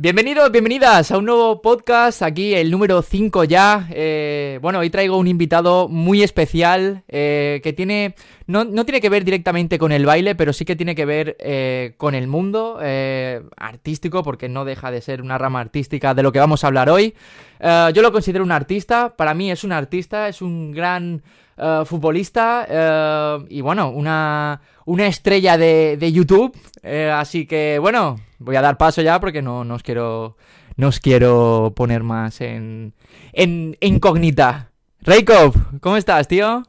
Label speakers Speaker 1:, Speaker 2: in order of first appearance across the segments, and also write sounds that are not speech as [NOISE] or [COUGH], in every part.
Speaker 1: Bienvenidos, bienvenidas a un nuevo podcast, aquí el número 5 ya. Eh, bueno, hoy traigo un invitado muy especial eh, que tiene, no, tiene que ver directamente con el baile, pero sí que tiene que ver eh, con el mundo artístico, porque no deja de ser una rama artística de lo que vamos a hablar hoy. yo lo considero un artista, para mí es un artista, es un gran futbolista y bueno, una, una estrella de, de YouTube. así que bueno, voy a dar paso ya porque no, os quiero no os quiero poner más en, en incógnita. Reikov, ¿cómo estás, tío?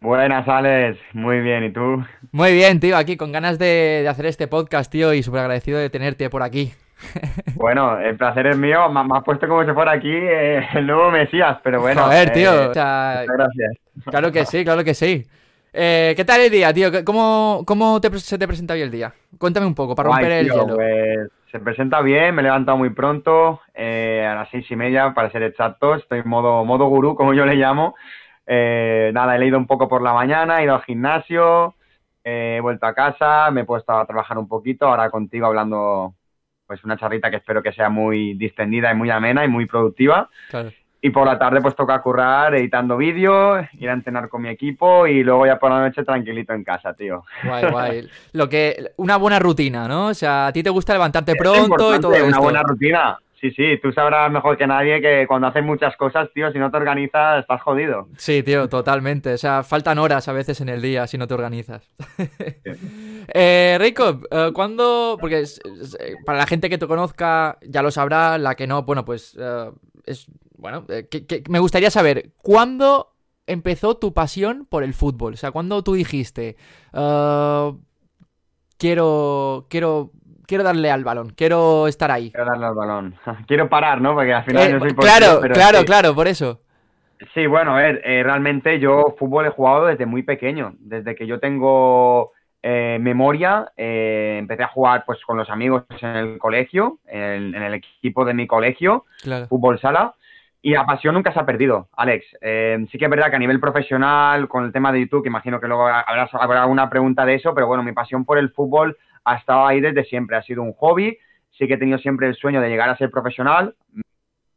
Speaker 2: Buenas, Alex. Muy bien, ¿y tú?
Speaker 1: Muy bien, tío, aquí con ganas de, hacer este podcast, tío, y súper agradecido de tenerte por aquí. [LAUGHS]
Speaker 2: Bueno, el placer es mío. Me, has puesto como si fuera aquí eh, el nuevo Mesías, pero bueno.
Speaker 1: A ver, tío. Eh, gracias. Claro que sí, claro que sí. Eh, ¿Qué tal el día, tío? ¿Cómo, cómo se te presenta hoy el día? Cuéntame un poco, para romper el hielo.
Speaker 2: Pues, se presenta bien, me he levantado muy pronto, eh, a las seis y media, para ser exacto. Estoy en modo, modo gurú, como yo le llamo. Eh, nada, he leído un poco por la mañana, he ido al gimnasio, he vuelto a casa, me he puesto a trabajar un poquito, ahora contigo hablando pues una charrita que espero que sea muy distendida y muy amena y muy productiva. Claro. Y por la tarde pues toca currar editando vídeos, ir a entrenar con mi equipo y luego ya por la noche tranquilito en casa, tío.
Speaker 1: Guay, guay. Lo que, una buena rutina, ¿no? O sea, a ti te gusta levantarte pronto y todo.
Speaker 2: Una buena rutina. Sí, sí, tú sabrás mejor que nadie que cuando haces muchas cosas, tío, si no te organizas, estás jodido.
Speaker 1: Sí, tío, totalmente. O sea, faltan horas a veces en el día si no te organizas. [LAUGHS] eh, Rico, eh, ¿cuándo? Porque eh, para la gente que te conozca ya lo sabrá, la que no, bueno, pues eh, es bueno, eh, que, me gustaría saber, ¿cuándo empezó tu pasión por el fútbol? O sea, ¿cuándo tú dijiste, ah, quiero, quiero, quiero darle al balón, quiero estar ahí?
Speaker 2: Quiero darle al balón. [LAUGHS] quiero parar, ¿no? Porque al final
Speaker 1: no soy Claro, claro, claro, por eso.
Speaker 2: Sí, bueno, a ver, eh, realmente yo fútbol he jugado desde muy pequeño, desde que yo tengo eh, memoria, empecé a jugar pues con los amigos en el colegio, en, el equipo de mi colegio, fútbol sala, y la pasión nunca se ha perdido, Alex. Eh, sí que es verdad que a nivel profesional, con el tema de YouTube, que imagino que luego habrá, habrá alguna pregunta de eso, pero bueno, mi pasión por el fútbol ha estado ahí desde siempre. Ha sido un hobby. Sí que he tenido siempre el sueño de llegar a ser profesional.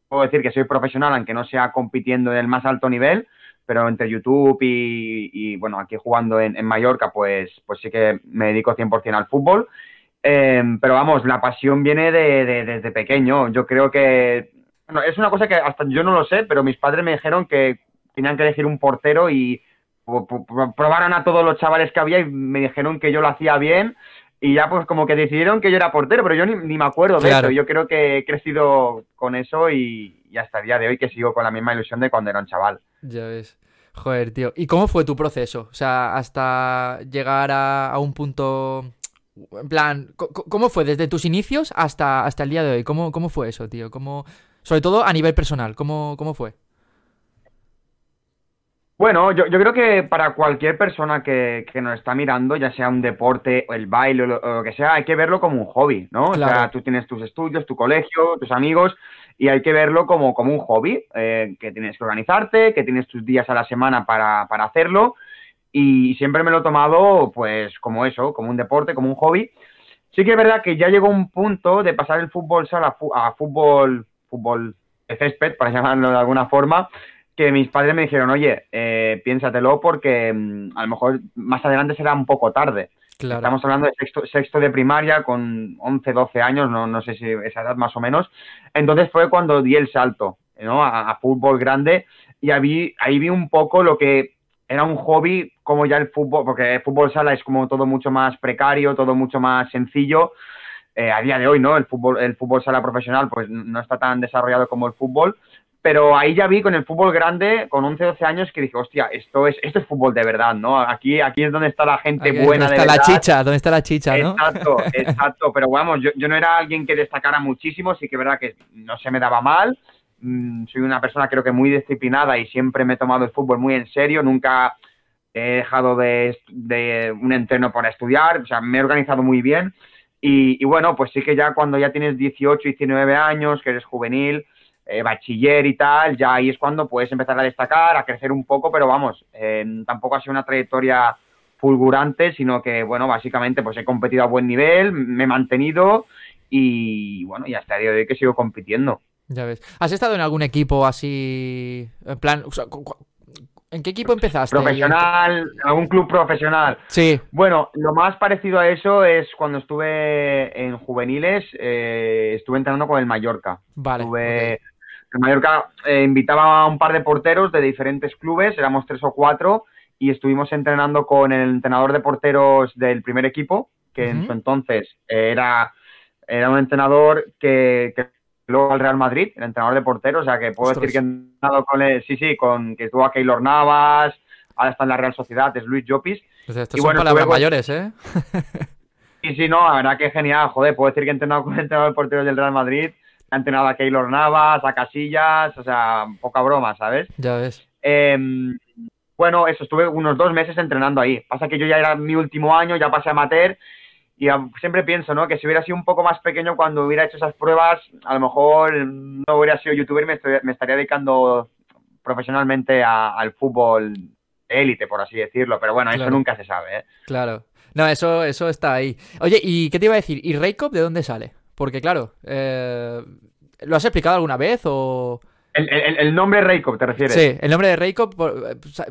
Speaker 2: Puedo decir que soy profesional, aunque no sea compitiendo en el más alto nivel, pero entre YouTube y, bueno, aquí jugando en, Mallorca, pues, pues sí que me dedico 100% al fútbol. Eh, pero vamos, la pasión viene de, desde pequeño. Yo creo que bueno, es una cosa que hasta yo no lo sé, pero mis padres me dijeron que tenían que elegir un portero y probaron a todos los chavales que había y me dijeron que yo lo hacía bien y ya pues como que decidieron que yo era portero, pero yo ni, me acuerdo de eso. Yo creo que he crecido con eso y, hasta el día de hoy que sigo con la misma ilusión de cuando era un chaval.
Speaker 1: Ya ves. Joder, tío. ¿Y cómo fue tu proceso? O sea, hasta llegar a, un punto... En plan, ¿cómo fue desde tus inicios hasta, hasta el día de hoy? ¿Cómo, cómo fue eso, tío? ¿Cómo, sobre todo a nivel personal, ¿cómo, cómo fue?
Speaker 2: Bueno, yo, creo que para cualquier persona que, nos está mirando, ya sea un deporte, el baile o lo, que sea, hay que verlo como un hobby, ¿no? O sea, tú tienes tus estudios, tu colegio, tus amigos, y hay que verlo como, como un hobby, eh, que tienes que organizarte, que tienes tus días a la semana para, para hacerlo, y siempre me lo he tomado, pues, como eso, como un deporte, como un hobby. Sí que es verdad que ya llegó un punto de pasar el fútbol sala a fútbol fútbol césped, para [LAUGHS] llamarlo de alguna forma, que mis padres me dijeron, oye, eh, piénsatelo porque mm, a lo mejor más adelante será un poco tarde. Estamos hablando de sexto, sexto de primaria con 11, 12 años, no, no sé si esa edad más o menos. Entonces fue cuando di el salto ¿no? a, fútbol grande y ahí, ahí vi un poco lo que era un hobby como ya el fútbol, porque el fútbol sala es como todo mucho más precario, todo mucho más sencillo eh, a día de hoy, ¿no? El fútbol, el fútbol sala profesional, pues no está tan desarrollado como el fútbol. Pero ahí ya vi con el fútbol grande, con 11, 12 años, que dije, hostia, esto es, esto es fútbol de verdad, ¿no? Aquí, aquí es donde está la gente buena
Speaker 1: de
Speaker 2: verdad.
Speaker 1: la chicha, donde está la chicha, ¿no?
Speaker 2: Exacto, [LAUGHS] exacto. Pero vamos, yo, yo no era alguien que destacara muchísimo, sí que es verdad que no se me daba mal. Mm, soy una persona creo que muy disciplinada y siempre me he tomado el fútbol muy en serio. Nunca he dejado de, de un entreno para estudiar, o sea, me he organizado muy bien. Y, bueno, pues sí que ya cuando ya tienes 18, 19 años, que eres juvenil, eh, bachiller y tal, ya ahí es cuando puedes empezar a destacar, a crecer un poco, pero vamos, eh, tampoco ha sido una trayectoria fulgurante, sino que, bueno, básicamente pues he competido a buen nivel, me he mantenido y, bueno, y hasta el día de hoy que sigo compitiendo.
Speaker 1: Ya ves. ¿Has estado en algún equipo así, en plan, ¿En qué equipo empezaste?
Speaker 2: Profesional, algún club profesional.
Speaker 1: Sí.
Speaker 2: Bueno, lo más parecido a eso es cuando estuve en juveniles, eh, estuve entrenando con el Mallorca.
Speaker 1: Vale.
Speaker 2: Estuve, El Mallorca eh, invitaba a un par de porteros de diferentes clubes, éramos tres o cuatro, y estuvimos entrenando con el entrenador de porteros del primer equipo, que en su entonces era, era un entrenador que luego al Real Madrid, el entrenador de porteros, o sea que puedo decir que he entrenado con él, sí, sí, con que estuvo a Keylor Navas, ahora está en la Real Sociedad, es Luis Llopis.
Speaker 1: O sea, estos son palabras mayores, ¿eh?
Speaker 2: sí, sí, no, la verdad que genial, joder, puedo decir que he entrenado con el entrenador de porteros del Real Madrid, ha entrenado a Keylor Navas, a Casillas, o sea, poca broma, ¿sabes?
Speaker 1: Ya ves.
Speaker 2: Em, bueno, eso, estuve unos dos meses entrenando ahí. Pasa que yo ya era mi último año, ya pasé a amateur y siempre pienso, ¿no? Que si hubiera sido un poco más pequeño cuando hubiera hecho esas pruebas, a lo mejor no hubiera sido youtuber y me, estaría dedicando profesionalmente al fútbol élite, por así decirlo. Pero bueno, eso nunca se sabe, ¿eh?
Speaker 1: Claro. No, eso, eso está ahí. Oye, ¿y qué te iba a decir? ¿Y Raykop de dónde sale? Porque claro, eh, ¿lo has explicado alguna vez o...?
Speaker 2: El, nombre Reykop, ¿te refieres?
Speaker 1: Sí, el nombre de Reykop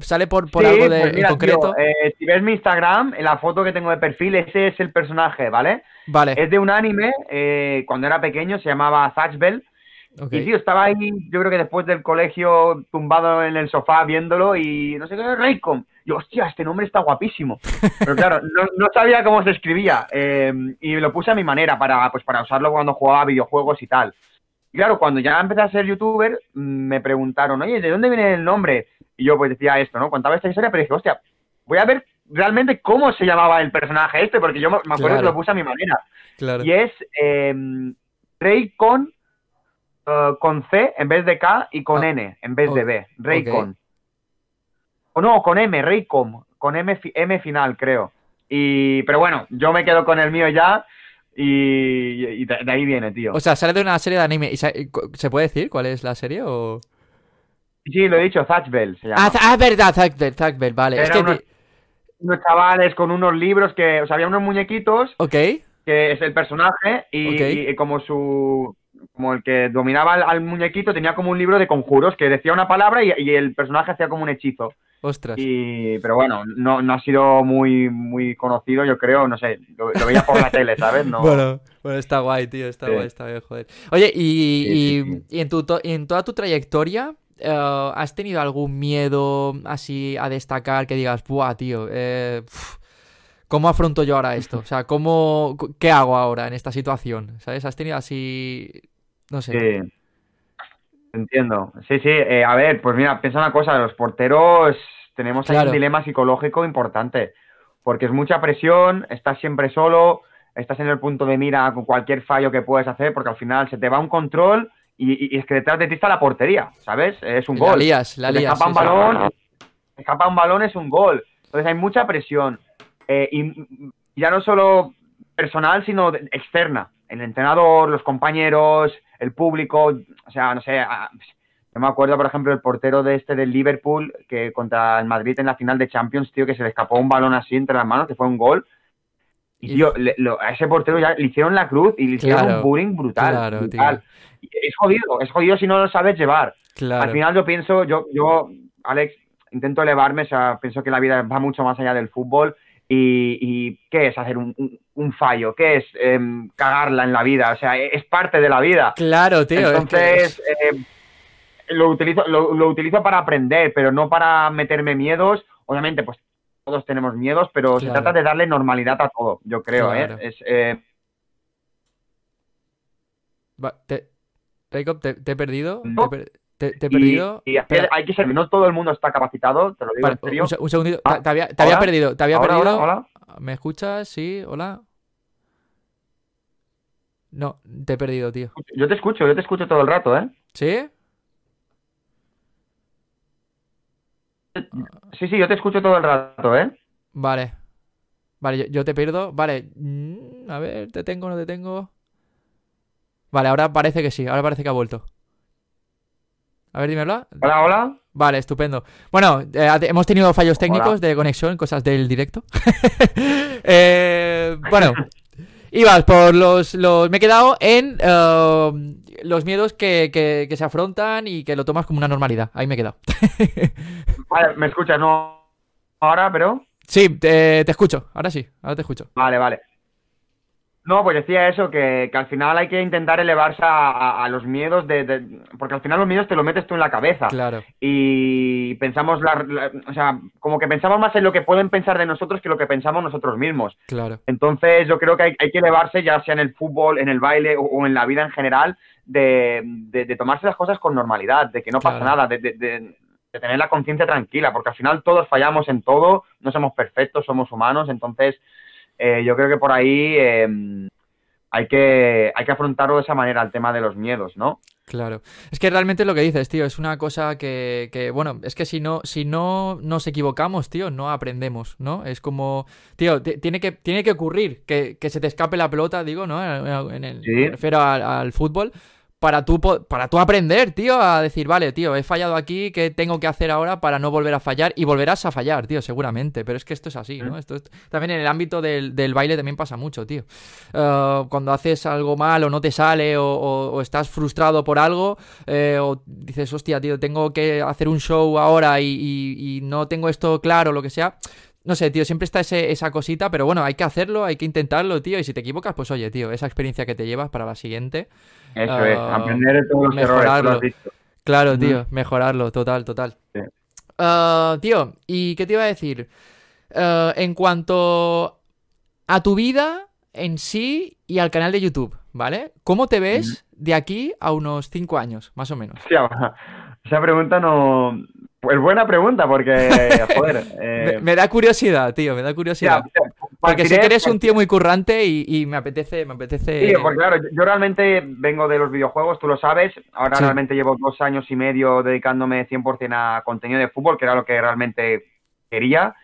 Speaker 1: sale por, por algo de, pues concreto.
Speaker 2: Eh, si ves mi Instagram, en la foto que tengo de perfil, ese es el personaje, ¿vale?
Speaker 1: Vale.
Speaker 2: Es de un anime, eh, cuando era pequeño, se llamaba Zatchbell. Y tío, estaba ahí, yo creo que después del colegio, tumbado en el sofá viéndolo y no sé qué, Raycom. Yo, hostia, este nombre está guapísimo. Pero claro, no, sabía cómo se escribía. Eh, y lo puse a mi manera para, pues, para usarlo cuando jugaba videojuegos y tal claro, cuando ya empecé a ser youtuber, me preguntaron, oye, ¿de dónde viene el nombre? Y yo pues decía esto, ¿no? Contaba esta historia, pero dije, hostia, voy a ver realmente cómo se llamaba el personaje este, porque yo me acuerdo que lo puse a mi manera. Y es eh, Rey con, eh, con C en vez de K y con ah, N en vez de B. Raycon. O no, con M, Raycom, con M, M final, creo. Y, pero bueno, yo me quedo con el mío ya y, de, ahí viene, tío.
Speaker 1: O sea, sale de una serie de anime. se, puede decir cuál es la serie o...?
Speaker 2: Sí, lo he dicho, Thatchbell se llama.
Speaker 1: Ah, ah verdad, Thatchbell, vale. es que...
Speaker 2: unos, chavales con unos libros que... O sea, había unos muñequitos...
Speaker 1: Ok.
Speaker 2: Que es el personaje y, como su... Como el que dominaba al, muñequito tenía como un libro de conjuros que decía una palabra y el personaje hacía como un hechizo.
Speaker 1: Ostras.
Speaker 2: Y, pero bueno, no, no ha sido muy, muy conocido, yo creo, no sé, lo, veía por la tele, ¿sabes? No... [LAUGHS]
Speaker 1: Bueno, bueno, está guay, tío, está guay, está bien, joder. Oye, y, y, en, tu, en toda tu trayectoria, eh, ¿has tenido algún miedo así a destacar que digas, buah, tío, eh, ¿cómo afronto yo ahora esto? O sea, ¿cómo, ¿qué hago ahora en esta situación? ¿Sabes? ¿Has tenido así, no sé?
Speaker 2: Sí. Entiendo. Sí, sí. Eh, a ver, pues mira, piensa una cosa, los porteros tenemos ahí un dilema psicológico importante, porque es mucha presión, estás siempre solo, estás en el punto de mira con cualquier fallo que puedes hacer, porque al final se te va un control y, es que detrás de ti está la portería, ¿sabes? Es un gol.
Speaker 1: La lías, la lías.
Speaker 2: Escapa un balón, escapa un balón es un gol. Entonces hay mucha presión. Eh, y ya no solo personal, sino externa. El entrenador, los compañeros, el público, o sea, no sé, yo me acuerdo, por ejemplo, el portero de este del Liverpool, que contra el Madrid en la final de Champions, tío, que se le escapó un balón así entre las manos, que fue un gol. Y, tío, a ese portero ya le hicieron la cruz y le hicieron un bullying brutal. Es jodido, es jodido si no lo sabes llevar. Al final yo pienso, yo, yo, Alex, intento elevarme, o sea, pienso que la vida va mucho más allá del fútbol y, ¿qué es hacer un, fallo? ¿Qué es em, cagarla en la vida? O sea, es parte de la vida.
Speaker 1: Claro, tío.
Speaker 2: Entonces, em, lo, utilizo, lo, utilizo para aprender, pero no para meterme miedos. Obviamente, pues todos tenemos miedos, pero se trata de darle normalidad a todo, yo creo. ¿eh? Es, eh...
Speaker 1: te, te, he perdido. Te, he perdido.
Speaker 2: Y, hay que ser, no todo el mundo está capacitado, te lo digo en serio.
Speaker 1: Un, segundito, te, había, perdido, te había perdido. Hola, ¿Me escuchas? Sí, hola. No, te he perdido, tío.
Speaker 2: Yo te escucho, yo te escucho todo el rato, ¿eh?
Speaker 1: ¿Sí?
Speaker 2: Sí, sí, yo te escucho todo el rato, ¿eh?
Speaker 1: Vale. Vale, yo, te pierdo. Vale. Mm, a ver, te tengo, no te tengo. Vale, ahora parece que sí, ahora parece que ha vuelto. A ver, dímelo.
Speaker 2: Hola, hola.
Speaker 1: Vale, estupendo. Bueno, eh, hemos tenido fallos técnicos de conexión, cosas del directo. [LAUGHS] eh, bueno, [LAUGHS] ibas por los, los... Me he quedado en eh, los miedos que, que, se afrontan y que lo tomas como una normalidad. Ahí me he quedado. [LAUGHS]
Speaker 2: vale, ¿me escuchas? No ahora, pero...
Speaker 1: Sí, te, te escucho. Ahora sí, ahora te escucho.
Speaker 2: Vale, vale. No, pues decía eso, que, al final hay que intentar elevarse a, los miedos de, Porque al final los miedos te los metes tú en la cabeza.
Speaker 1: Claro.
Speaker 2: Y pensamos, la, o sea, como que pensamos más en lo que pueden pensar de nosotros que lo que pensamos nosotros mismos.
Speaker 1: Claro.
Speaker 2: Entonces yo creo que hay, que elevarse, ya sea en el fútbol, en el baile o, en la vida en general, de, de, tomarse las cosas con normalidad, de que no pasa nada, de, de tener la conciencia tranquila, porque al final todos fallamos en todo, no somos perfectos, somos humanos, entonces eh, yo creo que por ahí em, hay, que, hay que afrontarlo de esa manera, el tema de los miedos, ¿no?
Speaker 1: Claro. Es que realmente lo que dices, tío, es una cosa que, que, bueno, es que si no, si no nos equivocamos, tío, no aprendemos, ¿no? Es como, tío, tiene que, tiene que ocurrir que, que, se te escape la pelota, digo, ¿no? En el, me refiero al fútbol, para tú, para tú aprender, tío, a decir, vale, tío, he fallado aquí, ¿qué tengo que hacer ahora para no volver a fallar? Y volverás a fallar, tío, seguramente, pero es que esto es así, ¿no? Esto también en el ámbito del, baile también pasa mucho, tío. Eh, cuando haces algo mal o no te sale o, estás frustrado por algo, eh, o dices, hostia, tío, tengo que hacer un show ahora y, no tengo esto claro, lo que sea, no sé, tío, siempre está esa cosita, pero bueno, hay que hacerlo, hay que intentarlo, tío. Y si te equivocas, pues oye, tío, esa experiencia que te llevas para la siguiente.
Speaker 2: Eso es, ah, aprender de todos los mejorarlo. errores.
Speaker 1: Claro, tío, mejorarlo, total, total. Ah, tío, ¿y qué te iba a decir? Ah, en cuanto a tu vida en sí y al canal de YouTube, ¿vale? ¿Cómo te ves de aquí a unos cinco años, más o menos? [LAUGHS]
Speaker 2: esa pregunta no, pues buena pregunta, porque, [LAUGHS] joder.
Speaker 1: Eh, me, da curiosidad, tío, me da curiosidad. porque sé que eres un tío muy currante y, me apetece. Me apetece...
Speaker 2: Sí, pues claro, yo realmente vengo de los videojuegos, tú lo sabes. Ahora realmente llevo dos años y medio dedicándome 100% a contenido de fútbol, que era lo que realmente quería.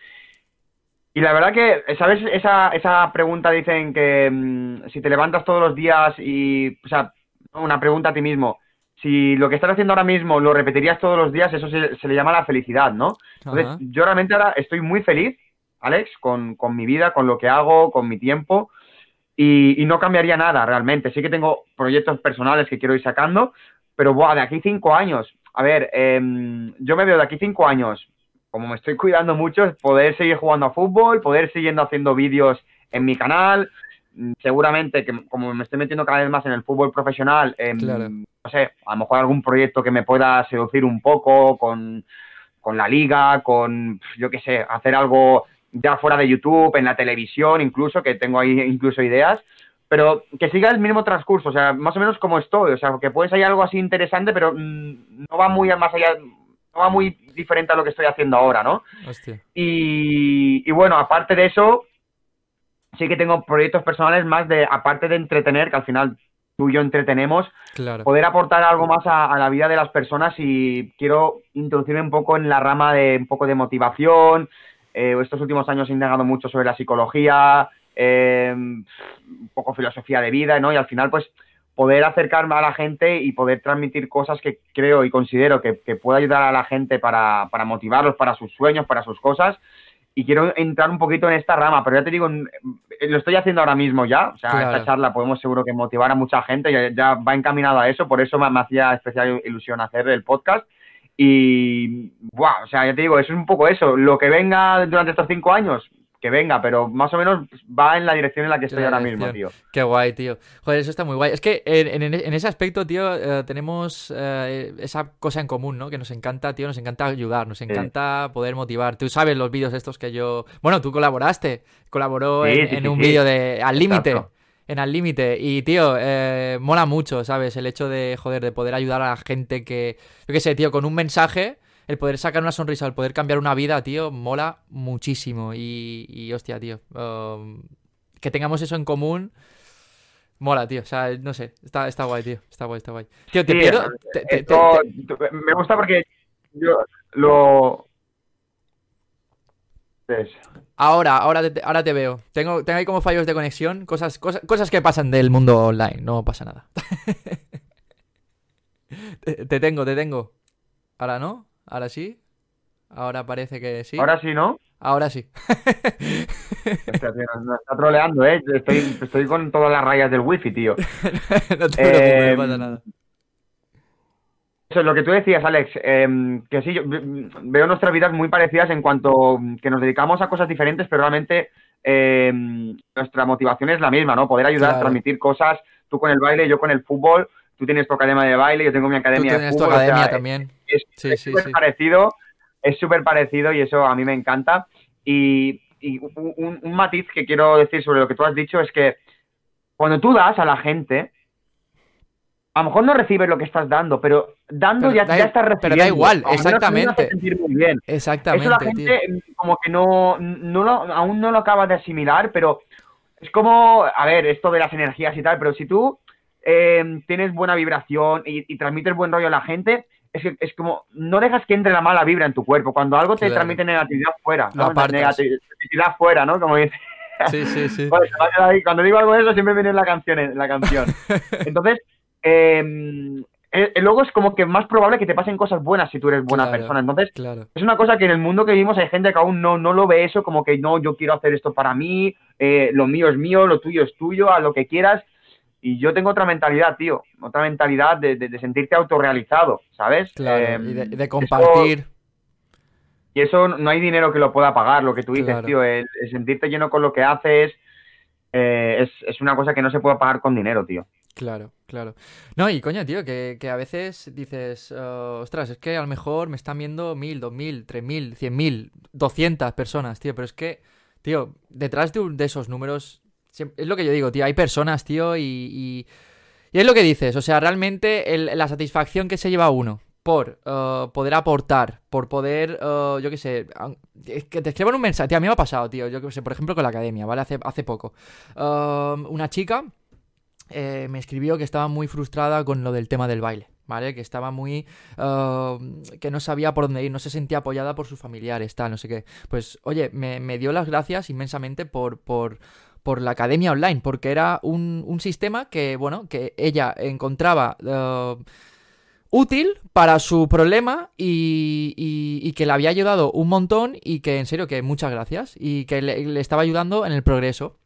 Speaker 2: Y la verdad que, ¿sabes? Esa, esa pregunta dicen que mm, si te levantas todos los días y, o sea, una pregunta a ti mismo, si lo que estás haciendo ahora mismo lo repetirías todos los días, eso se, le llama la felicidad, ¿no? Entonces, yo realmente ahora estoy muy feliz, Alex, con, mi vida, con lo que hago, con mi tiempo, y, no cambiaría nada realmente. Sí que tengo proyectos personales que quiero ir sacando, pero buah, de aquí cinco años, a ver, em, yo me veo de aquí cinco años, como me estoy [LAUGHS] cuidando mucho, poder seguir jugando a fútbol, poder seguir haciendo vídeos en mi canal, seguramente que como me estoy metiendo cada vez más en el fútbol profesional, em, no sé, a lo mejor algún proyecto que me pueda seducir un poco con, la liga, con, yo qué sé, hacer algo ya fuera de YouTube, en la televisión incluso, que tengo ahí incluso ideas, pero que siga el mismo transcurso, o sea, más o menos como estoy, o sea, que puede ser algo así interesante, pero mm, no va muy más allá, no va muy diferente a lo que estoy haciendo ahora, ¿no?
Speaker 1: Hostia.
Speaker 2: Y, y bueno, aparte de eso, sí que tengo proyectos personales más de, aparte de entretener, que al final tú y yo entretenemos, poder aportar algo más a, la vida de las personas y quiero introducirme un poco en la rama de un poco de motivación. Eh, estos últimos años he indagado mucho sobre la psicología, eh, un poco filosofía de vida, ¿no? Y al final, pues, poder acercarme a la gente y poder transmitir cosas que creo y considero que, que pueda ayudar a la gente para, para motivarlos, para sus sueños, para sus cosas y quiero entrar un poquito en esta rama, pero ya te digo, lo estoy haciendo ahora mismo ya, o sea, esta charla podemos seguro que motivar a mucha gente, ya, ya va encaminado a eso, por eso me, hacía especial ilusión hacer el podcast. Y, wow, o sea, ya te digo, eso es un poco eso, lo que venga durante estos cinco años, que venga, pero más o menos va en la dirección en la que estoy ahora mismo, tío.
Speaker 1: Qué guay, tío. Joder, eso está muy guay. Es que en, ese aspecto, tío, eh, tenemos eh, esa cosa en común, ¿no? Que nos encanta, tío, nos encanta ayudar, nos encanta poder motivar. Tú sabes los vídeos estos que yo... Bueno, tú colaboraste, colaboró en, un vídeo de Al Límite. En Al Límite. Y, tío, eh, mola mucho, ¿sabes? El hecho de, joder, de poder ayudar a la gente que... Yo qué sé, tío, con un mensaje el poder sacar una sonrisa, el poder cambiar una vida, tío, mola muchísimo. Y, y hostia, tío, um, que tengamos eso en común. Mola, tío. O sea, no sé. Está, está guay, tío. Está guay, está guay. Tío, te quiero.
Speaker 2: me gusta porque yo lo.
Speaker 1: Ahora, ahora te, ahora te veo. Tengo, tengo ahí como fallos de conexión, cosas, cosas, cosas que pasan del mundo online, no pasa nada. [LAUGHS] te tengo, te tengo. Ahora no. Ahora sí. Ahora parece que sí.
Speaker 2: Ahora sí, ¿no?
Speaker 1: Ahora sí. [LAUGHS]
Speaker 2: Hostia, tío, nos, está troleando, ¿eh? Estoy, estoy con todas las rayas del wifi, tío. [LAUGHS]
Speaker 1: no te preocupes, no pasa
Speaker 2: Eh,
Speaker 1: nada.
Speaker 2: Eso es lo que tú decías, Alex, eh, que sí, yo ve- veo nuestras vidas muy parecidas en cuanto que nos dedicamos a cosas diferentes, pero realmente eh, nuestra motivación es la misma, ¿no? Poder ayudar,
Speaker 1: Claro.
Speaker 2: transmitir cosas, tú con el baile, yo con el fútbol, tú tienes tu academia de baile, yo tengo mi
Speaker 1: Tú
Speaker 2: academia de
Speaker 1: tu
Speaker 2: fútbol, o sea,
Speaker 1: academia también.
Speaker 2: es
Speaker 1: Sí,
Speaker 2: es
Speaker 1: sí,
Speaker 2: súper
Speaker 1: sí.
Speaker 2: parecido, es súper parecido y eso a mí me encanta. Y, y un, matiz que quiero decir sobre lo que tú has dicho es que cuando tú das a la gente, a lo mejor no recibes lo que estás dando, pero dando
Speaker 1: Pero
Speaker 2: ya,
Speaker 1: da-
Speaker 2: ya estás recibiendo.
Speaker 1: pero da igual, exactamente.
Speaker 2: sentir muy bien.
Speaker 1: Exactamente,
Speaker 2: Eso la gente como que no, no lo, aún no lo acaba de asimilar, pero es como, a ver, esto de las energías y tal, pero si tú eh, tienes buena vibración y, y transmites buen rollo a la gente, es, que, es como, no dejas que entre la mala vibra en tu cuerpo. Cuando algo te
Speaker 1: Claro.
Speaker 2: transmite negatividad fuera, ¿no? negatividad fuera, ¿no? Como dice. [LAUGHS]
Speaker 1: Sí, sí, sí.
Speaker 2: Cuando digo algo de eso siempre viene en la canción. la canción. [LAUGHS] Entonces, eh, eh, luego es como que más probable que te pasen cosas buenas si tú eres buena
Speaker 1: Claro.
Speaker 2: persona. Entonces,
Speaker 1: Claro.
Speaker 2: es una cosa que en el mundo que vivimos hay gente que aún no, no lo ve eso como que no, yo quiero hacer esto para mí, eh, lo mío es mío, lo tuyo es tuyo, a lo que quieras. Y yo tengo otra mentalidad, tío, otra mentalidad de, de- de sentirte autorrealizado, ¿sabes?
Speaker 1: Claro.
Speaker 2: Eh,
Speaker 1: y de, de
Speaker 2: eso-
Speaker 1: compartir.
Speaker 2: y eso no hay dinero que lo pueda pagar, lo que tú dices,
Speaker 1: Claro.
Speaker 2: tío, el, el sentirte lleno con lo que haces eh, es, es una cosa que no se puede pagar con dinero, tío.
Speaker 1: Claro, claro. No, y coño, tío, que, que a veces dices, eh, ostras, es que a lo mejor me están viendo mil, dos mil, tres mil, cien mil, doscientas personas, tío, pero es que, tío, detrás de, un- de esos números, es lo que yo digo, tío, hay personas, tío, y, y, es lo que dices, o sea, realmente la satisfacción que se lleva uno por eh, poder aportar, por poder, eh, yo qué sé, es que te escriban un mensaje, tío, a mí me ha pasado, tío, yo qué sé, por ejemplo, con la academia, ¿vale? Hace, hace poco. Eh, una chica eh, me escribió que estaba muy frustrada con lo del tema del baile, ¿vale? Que estaba muy... eh, que no sabía por dónde ir, no se sentía apoyada por sus familiares, tal, no sé qué. Pues, oye, me, me dio las gracias inmensamente por... por por la academia online, porque era un, un sistema que, bueno, que ella encontraba eh, útil para su problema y, y- y que le había ayudado un montón y que, en serio, que muchas gracias y que le, le estaba ayudando en el progreso.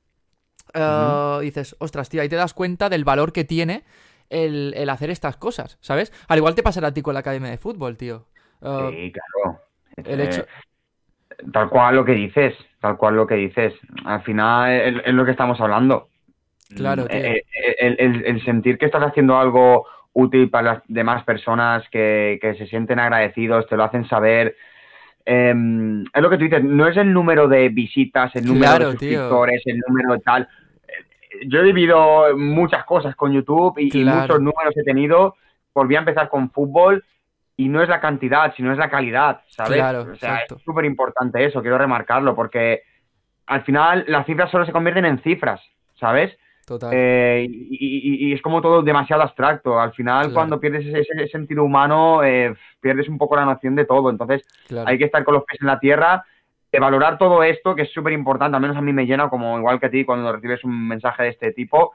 Speaker 1: Eh, Dices, ostras, tío, ahí te das cuenta del valor que tiene el, el hacer estas cosas, ¿sabes? Al igual te pasará a ti con la academia de fútbol, tío. Eh,
Speaker 2: Sí, claro.
Speaker 1: el hecho...
Speaker 2: Tal cual lo que dices, tal cual lo que dices. Al final es, es lo que estamos hablando.
Speaker 1: Claro,
Speaker 2: Mm,
Speaker 1: tío.
Speaker 2: eh, eh, El, el- el sentir que estás haciendo algo útil para las demás personas que, que se sienten agradecidos, te lo hacen saber. Eh, es lo que tú dices, no es el número de visitas, el número
Speaker 1: Claro,
Speaker 2: de
Speaker 1: tío.
Speaker 2: suscriptores, el número de tal. Eh, Yo he vivido muchas cosas con YouTube y, muchos números he tenido. Volví a empezar con fútbol y no es la cantidad, sino es la calidad, ¿sabes?
Speaker 1: Claro,
Speaker 2: o sea,
Speaker 1: exacto.
Speaker 2: es súper importante eso, quiero remarcarlo, porque al final las cifras solo se convierten en cifras, ¿sabes?
Speaker 1: Total.
Speaker 2: Eh, y, y- y es como todo demasiado abstracto. Al final,
Speaker 1: Claro.
Speaker 2: cuando pierdes ese, ese sentido humano, eh, pierdes un poco la noción de todo. Entonces,
Speaker 1: claro.
Speaker 2: hay que estar con los pies en la tierra, de valorar todo esto, que es súper importante. Al menos a mí me llena, como igual que a ti, cuando recibes un mensaje de este tipo,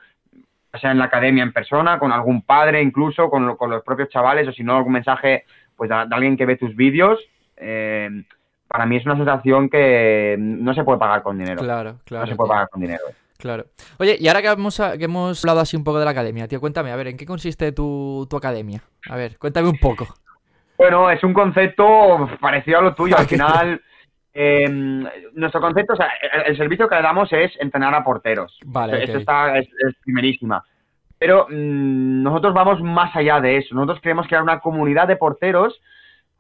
Speaker 2: sea en la academia en persona, con algún padre incluso, con, lo- con los propios chavales, o si no, algún mensaje pues de, de alguien que ve tus vídeos. eh, para mí es una sensación que no se puede pagar con dinero.
Speaker 1: Claro, claro.
Speaker 2: no se puede
Speaker 1: tío.
Speaker 2: pagar con dinero.
Speaker 1: Claro. Oye, y ahora que hemos, que hemos hablado así un poco de la academia, tío, cuéntame, a ver, ¿en qué consiste tu, tu academia? A ver, cuéntame un poco.
Speaker 2: Bueno, es un concepto parecido a lo tuyo. Al [LAUGHS] final, eh, nuestro concepto, o sea, el, el servicio que le damos es entrenar a porteros.
Speaker 1: Vale,
Speaker 2: Esto
Speaker 1: ok.
Speaker 2: está, es, es primerísima. Pero mm, nosotros vamos más allá de eso. Nosotros queremos crear una comunidad de porteros.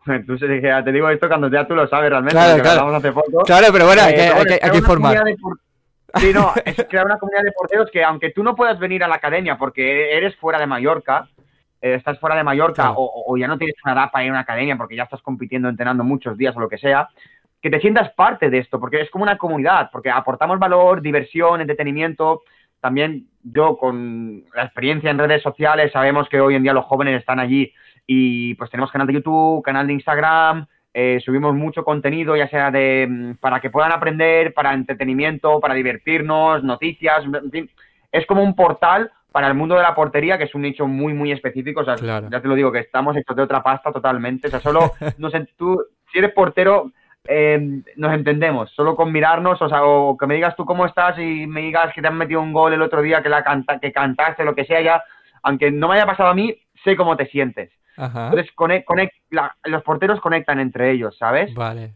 Speaker 2: [LAUGHS] Tú te digo esto cuando ya tú lo sabes realmente,
Speaker 1: Claro, claro.
Speaker 2: hace poco.
Speaker 1: Claro, pero bueno, hay
Speaker 2: Eh,
Speaker 1: que,
Speaker 2: pero
Speaker 1: hay que, hay que informar.
Speaker 2: de Sí, no, [LAUGHS] es crear una comunidad de porteros que aunque tú no puedas venir a la academia porque eres fuera de Mallorca, eh, estás fuera de Mallorca
Speaker 1: Claro.
Speaker 2: o, o ya no tienes una edad para ir a una academia porque ya estás compitiendo, entrenando muchos días o lo que sea, que te sientas parte de esto, porque es como una comunidad, porque aportamos valor, diversión, entretenimiento. También yo con la experiencia en redes sociales sabemos que hoy en día los jóvenes están allí y pues tenemos canal de YouTube, canal de Instagram, eh, subimos mucho contenido, ya sea de mm, para que puedan aprender, para entretenimiento, para divertirnos, noticias, en fin, es como un portal para el mundo de la portería, que es un nicho muy, muy específico. O sea, ya te lo digo, que estamos hechos de otra pasta totalmente. O sea, solo, [LAUGHS] no sé, tú, si eres portero, eh, nos entendemos, solo con mirarnos, o sea, o que me digas tú cómo estás y me digas que te han metido un gol el otro día, que la canta, que cantaste, lo que sea, ya, aunque no me haya pasado a mí, sé cómo te sientes. Entonces, los porteros conectan entre ellos, ¿sabes?
Speaker 1: Vale.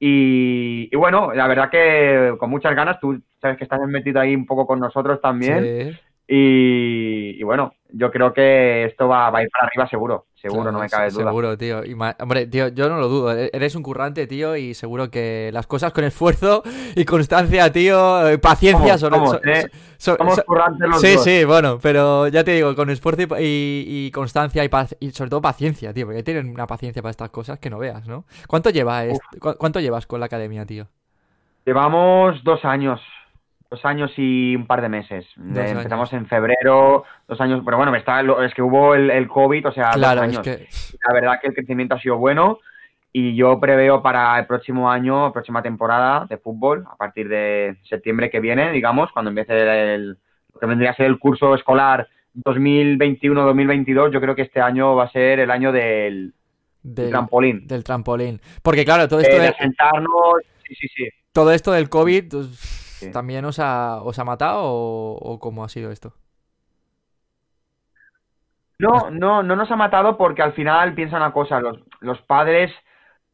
Speaker 2: Y, y, bueno, la verdad que con muchas ganas, tú sabes que estás metido ahí un poco con nosotros también. Sí. Y, bueno, yo creo que esto va, a ir para arriba seguro, seguro, no me cabe duda.
Speaker 1: Seguro, tío. Y hombre, tío, yo no lo dudo. E-, eres un currante, tío, y seguro que las cosas con esfuerzo y constancia, tío, eh, paciencia
Speaker 2: son, somos, ¿eh? somos currantes los
Speaker 1: Sí, sí, bueno, pero ya te digo, con esfuerzo y, constancia y, sobre todo paciencia, tío, porque tienen una paciencia para estas cosas que no veas, ¿no? ¿Cuánto, lleva ¿Cuánto llevas con la academia, tío?
Speaker 2: Llevamos dos años dos años y un par de meses. Empezamos en febrero, dos años, pero bueno, está, es que hubo el, el COVID, o sea, dos años. La verdad que el crecimiento ha sido bueno y yo preveo para el próximo año, próxima temporada de fútbol, a partir de septiembre que viene, digamos, cuando empiece el, lo que vendría a ser el curso escolar 2021-2022, yo creo que este año va a ser el año del, trampolín.
Speaker 1: Del trampolín. Porque claro, todo esto
Speaker 2: de... sentarnos, sí, sí, sí.
Speaker 1: Todo esto del COVID... ¿También os ha, os ha matado o, cómo ha sido esto?
Speaker 2: No, no, no nos ha matado porque al final piensa una cosa, los, los padres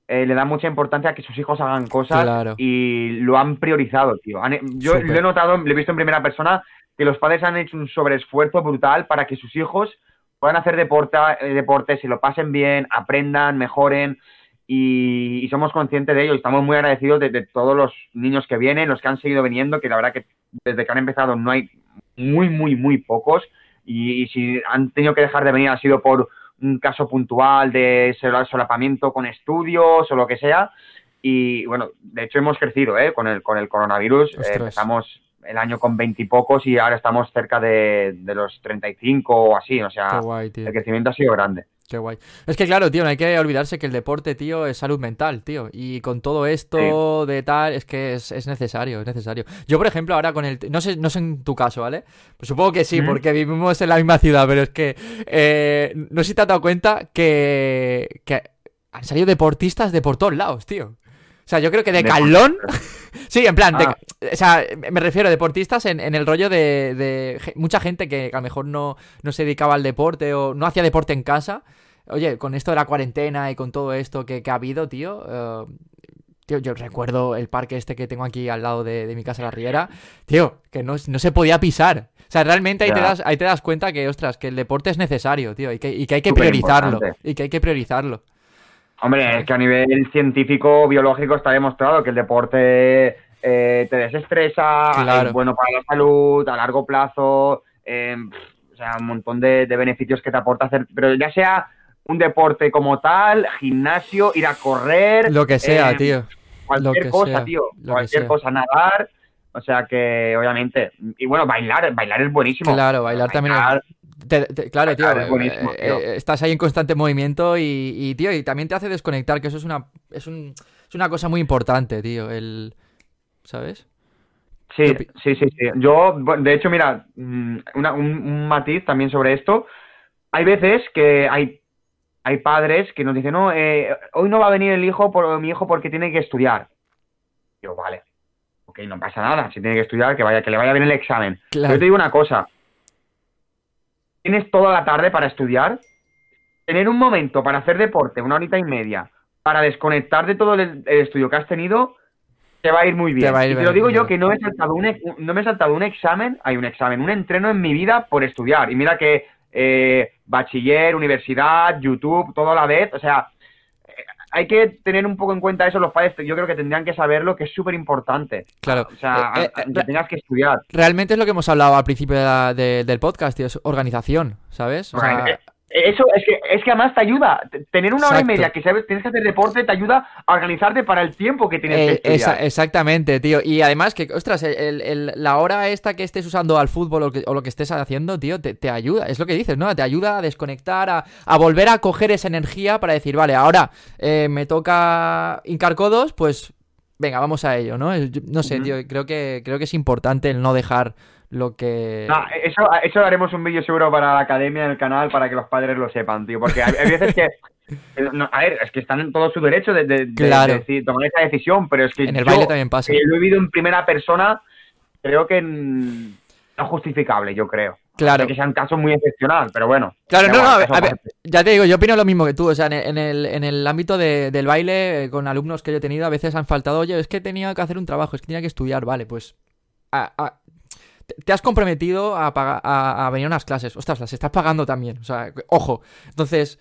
Speaker 2: eh, le dan mucha importancia a que sus hijos hagan cosas y lo han priorizado, tío. yo lo he notado, lo he visto en primera persona, que los padres han hecho un sobreesfuerzo brutal para que sus hijos puedan hacer deporte, eh, deporte, se lo pasen bien, aprendan, mejoren y, somos conscientes de ello y estamos muy agradecidos de, todos los niños que vienen, los que han seguido viniendo, que la verdad que desde que han empezado no hay muy, muy, muy pocos y, si han tenido que dejar de venir ha sido por un caso puntual de solapamiento con estudios o lo que sea y bueno, de hecho hemos crecido ¿eh? con, el, con el coronavirus, eh, empezamos el año con veintipocos y, y, ahora estamos cerca de, de los 35 o así, o sea, el crecimiento ha sido grande.
Speaker 1: Qué guay. Es que claro, tío, no hay que olvidarse que el deporte, tío, es salud mental, tío. Y con todo esto de tal, es que es, necesario, es necesario. Yo, por ejemplo, ahora con el... No sé, no sé en tu caso, ¿vale? Pues supongo que sí, porque vivimos en la misma ciudad, pero es que... Eh, no sé si te has dado cuenta que, que han salido deportistas de por todos lados, tío. O sea, yo creo que de Calón. [LAUGHS] sí, en plan, ah. o sea, me refiero a deportistas en, el rollo de, mucha gente que a lo mejor no, no se dedicaba al deporte o no hacía deporte en casa. Oye, con esto de la cuarentena y con todo esto que, ha habido, tío. Eh, tío, yo recuerdo el parque este que tengo aquí al lado de, mi casa, la Riera. Tío, que no, se podía pisar. O sea, realmente ahí te, das, ahí te das cuenta que, ostras, que el deporte es necesario, tío, y que, y que hay que priorizarlo. Y que hay que priorizarlo.
Speaker 2: Hombre, es que a nivel científico, biológico está demostrado que el deporte eh, te desestresa, es bueno para la salud, a largo plazo, em, o sea, un montón de, beneficios que te aporta hacer, pero ya sea un deporte como tal, gimnasio, ir a correr.
Speaker 1: Lo que sea, em, tío.
Speaker 2: Cualquier cosa, tío. cualquier cosa, nadar. O sea que, obviamente. Y bueno, bailar, bailar es buenísimo.
Speaker 1: Claro, bailar, también claro, tío, eh, eh, estás ahí en constante movimiento y, tío, y también te hace desconectar, que eso es una, es, un, es una cosa muy importante, tío, el... ¿Sabes?
Speaker 2: Sí, sí, sí, sí. Yo, de hecho, mira, mm, un, matiz también sobre esto. Hay veces que hay, hay padres que nos dicen, no, eh, hoy no va a venir el hijo por mi hijo porque tiene que estudiar. Yo, vale, ok, no pasa nada, si tiene que estudiar, que vaya, que le vaya bien el examen. Yo te digo una cosa, tienes toda la tarde para estudiar, tener un momento para hacer deporte, una horita y media, para desconectar de todo el, estudio que has tenido, te va a ir muy bien. Te y te lo digo yo que no me, he saltado un, no me he saltado un examen, hay un examen, un entreno en mi vida por estudiar. Y mira que eh, bachiller, universidad, YouTube, todo a la vez, o sea, hay que tener un poco en cuenta eso los padres. Yo creo que tendrían que saberlo, que es súper importante.
Speaker 1: Claro.
Speaker 2: O sea, eh, eh, que tengas que estudiar.
Speaker 1: Realmente es lo que hemos hablado al principio del podcast, tío, es organización, ¿sabes? O sea,
Speaker 2: eso es que, es que además te ayuda. Tener una hora y media que sabes, tienes que hacer deporte te ayuda a organizarte para el tiempo que tienes que eh, estudiar.
Speaker 1: exactamente, tío. Y además que, ostras, la hora esta que estés usando al fútbol o, lo que estés haciendo, tío, te, ayuda. Es lo que dices, ¿no? Te ayuda a desconectar, a, volver a coger esa energía para decir, vale, ahora eh, me toca hincar codos, pues venga, vamos a ello, ¿no? no sé, tío, creo que, creo que es importante el no dejar lo que...
Speaker 2: eso, eso haremos un vídeo seguro para la academia en el canal para que los padres lo sepan, tío, porque hay, veces que... [LAUGHS] a ver, es que están en todo su derecho de, tomar esa decisión, pero es que...
Speaker 1: En el baile también pasa.
Speaker 2: lo he vivido en primera persona, creo que no es justificable, yo creo.
Speaker 1: Claro.
Speaker 2: Que sea un caso muy excepcional, pero bueno.
Speaker 1: Claro, no, no, a ver, ya te digo, yo opino lo mismo que tú. O sea, en el, en el ámbito del baile, eh, con alumnos que yo he tenido, a veces han faltado, oye, es que tenía que hacer un trabajo, es que tenía que estudiar, vale, pues. Te has comprometido a, a, venir a unas clases. Ostras, las estás pagando también. O sea, ojo. Entonces,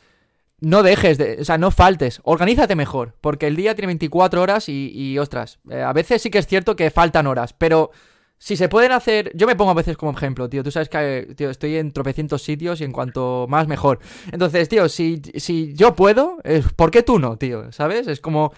Speaker 1: no dejes de. O sea, no faltes. Organízate mejor. Porque el día tiene 24 horas y, y ostras. Eh, a veces sí que es cierto que faltan horas, pero si se pueden hacer. Yo me pongo a veces como ejemplo, tío. Tú sabes que tío, estoy en tropecientos sitios y en cuanto más mejor. Entonces, tío, si, si yo puedo, ¿por qué tú no, tío? ¿Sabes? Es como.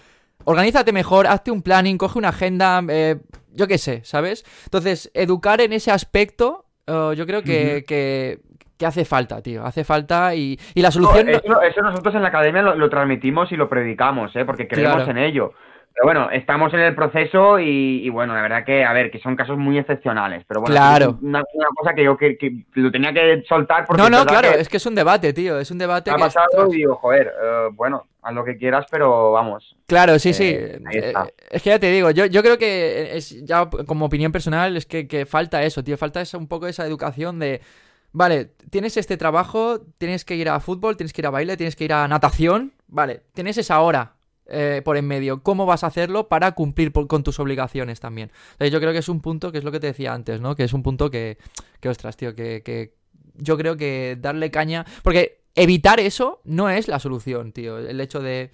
Speaker 1: Organízate mejor, hazte un planning, coge una agenda, eh, yo qué sé, ¿sabes? Entonces, educar en ese aspecto, eh, yo creo que, que, hace falta, tío. Hace falta y, y la solución.
Speaker 2: eso, nosotros en la academia lo, transmitimos y lo predicamos, ¿eh? Porque creemos en ello. Pero bueno, estamos en el proceso y, bueno, la verdad que, a ver, que son casos muy excepcionales. Pero bueno,
Speaker 1: claro.
Speaker 2: una, cosa que yo que, lo tenía que soltar porque...
Speaker 1: No, no, claro, es que es un debate, tío, es un debate
Speaker 2: ha pasado y digo, joder, eh, bueno, haz lo que quieras, pero vamos.
Speaker 1: Claro, sí, sí. Eh, eh, es que ya te digo, yo, yo creo que es ya como opinión personal es que, que falta eso, tío, falta esa, un poco esa educación de... Vale, tienes este trabajo, tienes que ir a fútbol, tienes que ir a baile, tienes que ir a natación, vale, tienes esa hora, eh, por en medio. ¿Cómo vas a hacerlo para cumplir con tus obligaciones también? yo creo que es un punto que es lo que te decía antes, ¿no? Que es un punto que, que ostras, tío, que, que yo creo que darle caña... Porque evitar eso no es la solución, tío. El hecho de...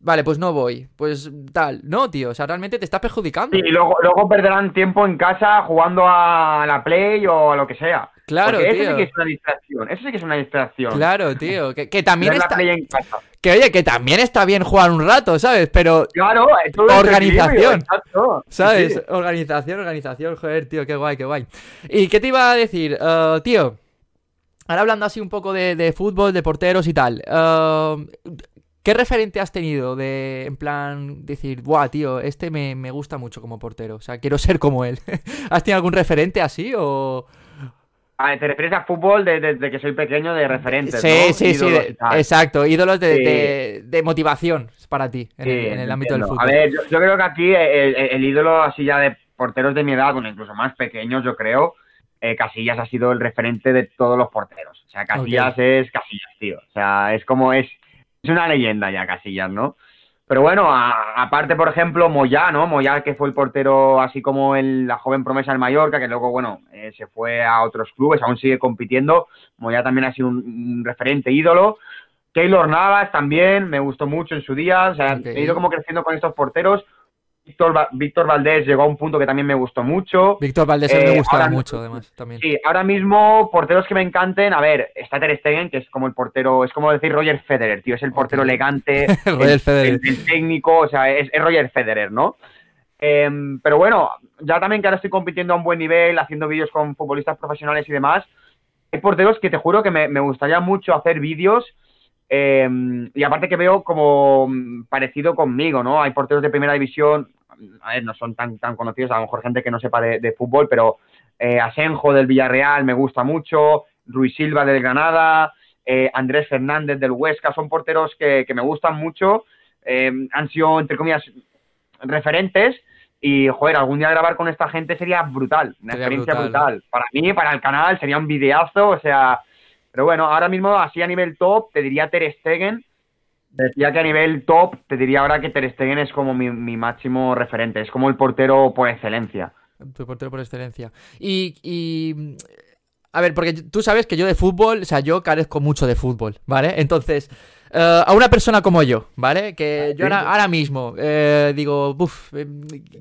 Speaker 1: Vale, pues no voy. Pues tal. No, tío. O sea, realmente te está perjudicando.
Speaker 2: y luego, luego perderán tiempo en casa jugando a la Play o a lo que sea.
Speaker 1: Claro,
Speaker 2: tío.
Speaker 1: Eso
Speaker 2: sí que es una distracción. Eso sí que es una distracción.
Speaker 1: Claro, tío. Que, también está. Que oye, que también está bien jugar un rato, ¿sabes? Pero.
Speaker 2: Claro,
Speaker 1: organización. ¿Sabes? Organización, organización. Joder, tío, qué guay, qué guay. ¿Y qué te iba a decir? Uh, tío. Ahora hablando así un poco de, fútbol, de porteros y tal. Uh, ¿Qué referente has tenido de, en plan, decir, buah, tío, este me, me, gusta mucho como portero? O sea, quiero ser como él. [LAUGHS] ¿Has tenido algún referente así o...?
Speaker 2: Ah, te refieres a fútbol desde que soy pequeño de referentes,
Speaker 1: Sí, sí, sí, exacto. Ídolos de, de, motivación para ti en, el, ámbito del fútbol.
Speaker 2: A ver, yo, creo que aquí el, ídolo así ya de porteros de mi edad, bueno, incluso más pequeños, yo creo, eh, Casillas ha sido el referente de todos los porteros. O sea, Casillas es Casillas, tío. O sea, es como es es una leyenda ya Casillas, ¿no? Pero bueno, aparte, por ejemplo, Moyá, ¿no? Moyá, que fue el portero así como el, la joven promesa del Mallorca, que luego, bueno, eh, se fue a otros clubes, aún sigue compitiendo. Moyá también ha sido un, referente ídolo. Keylor Navas también, me gustó mucho en su día. O sea, he ido como creciendo con estos porteros. Víctor, Valdés llegó a un punto que también me gustó mucho.
Speaker 1: Víctor Valdés me eh, gustaba mucho, además, también.
Speaker 2: Sí, ahora mismo, porteros que me encanten, a ver, está Ter Stegen, que es como el portero, es como decir Roger Federer, tío, es el portero elegante, [LAUGHS] el, técnico, o sea, es, Roger Federer, ¿no? Em, pero bueno, ya también que ahora estoy compitiendo a un buen nivel, haciendo vídeos con futbolistas profesionales y demás, hay porteros que te juro que me, me gustaría mucho hacer vídeos Em, y aparte que veo como parecido conmigo, ¿no? Hay porteros de primera división, a ver, no son tan, tan conocidos, a lo mejor gente que no sepa de, fútbol, pero eh, Asenjo del Villarreal me gusta mucho, Ruiz Silva del Granada, eh, Andrés Fernández del Huesca, son porteros que, me gustan mucho, em, han sido, entre comillas, referentes. Y, joder, algún día grabar con esta gente sería brutal, una experiencia brutal. Para mí, para el canal, sería un videazo, o sea, pero bueno, ahora mismo, así a nivel top, te diría Ter Stegen. Decía que a nivel top, te diría ahora que Ter Stegen es como mi, máximo referente. Es como el portero por excelencia.
Speaker 1: Tu portero por excelencia. Y, y a ver, porque tú sabes que yo de fútbol, o sea, yo carezco mucho de fútbol, ¿vale? Entonces, eh, a una persona como yo, ¿vale? Que yo ahora, mismo eh, digo, uff, eh,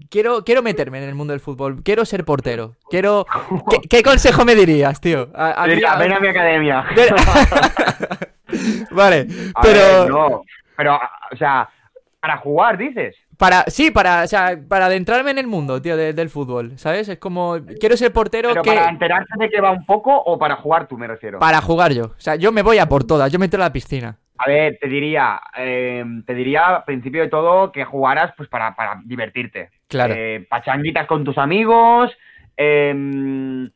Speaker 1: quiero, quiero meterme en el mundo del fútbol, quiero ser portero, quiero... [LAUGHS] ¿Qué, consejo me dirías, tío?
Speaker 2: ven a mi academia. [LAUGHS] [LAUGHS]
Speaker 1: vale, pero...
Speaker 2: no, pero, o sea, para jugar, dices.
Speaker 1: Para, sí, para, o sea, para adentrarme en el mundo, tío, del fútbol, ¿sabes? Es como, quiero ser portero
Speaker 2: ¿Pero
Speaker 1: que...
Speaker 2: para enterarte de que va un poco o para jugar tú, me refiero?
Speaker 1: Para jugar yo. O sea, yo me voy a por todas, yo me entro a la piscina.
Speaker 2: A ver, te diría, eh, te diría, al principio de todo, que jugaras pues para, para divertirte.
Speaker 1: Claro.
Speaker 2: Eh, pachanguitas con tus amigos, em,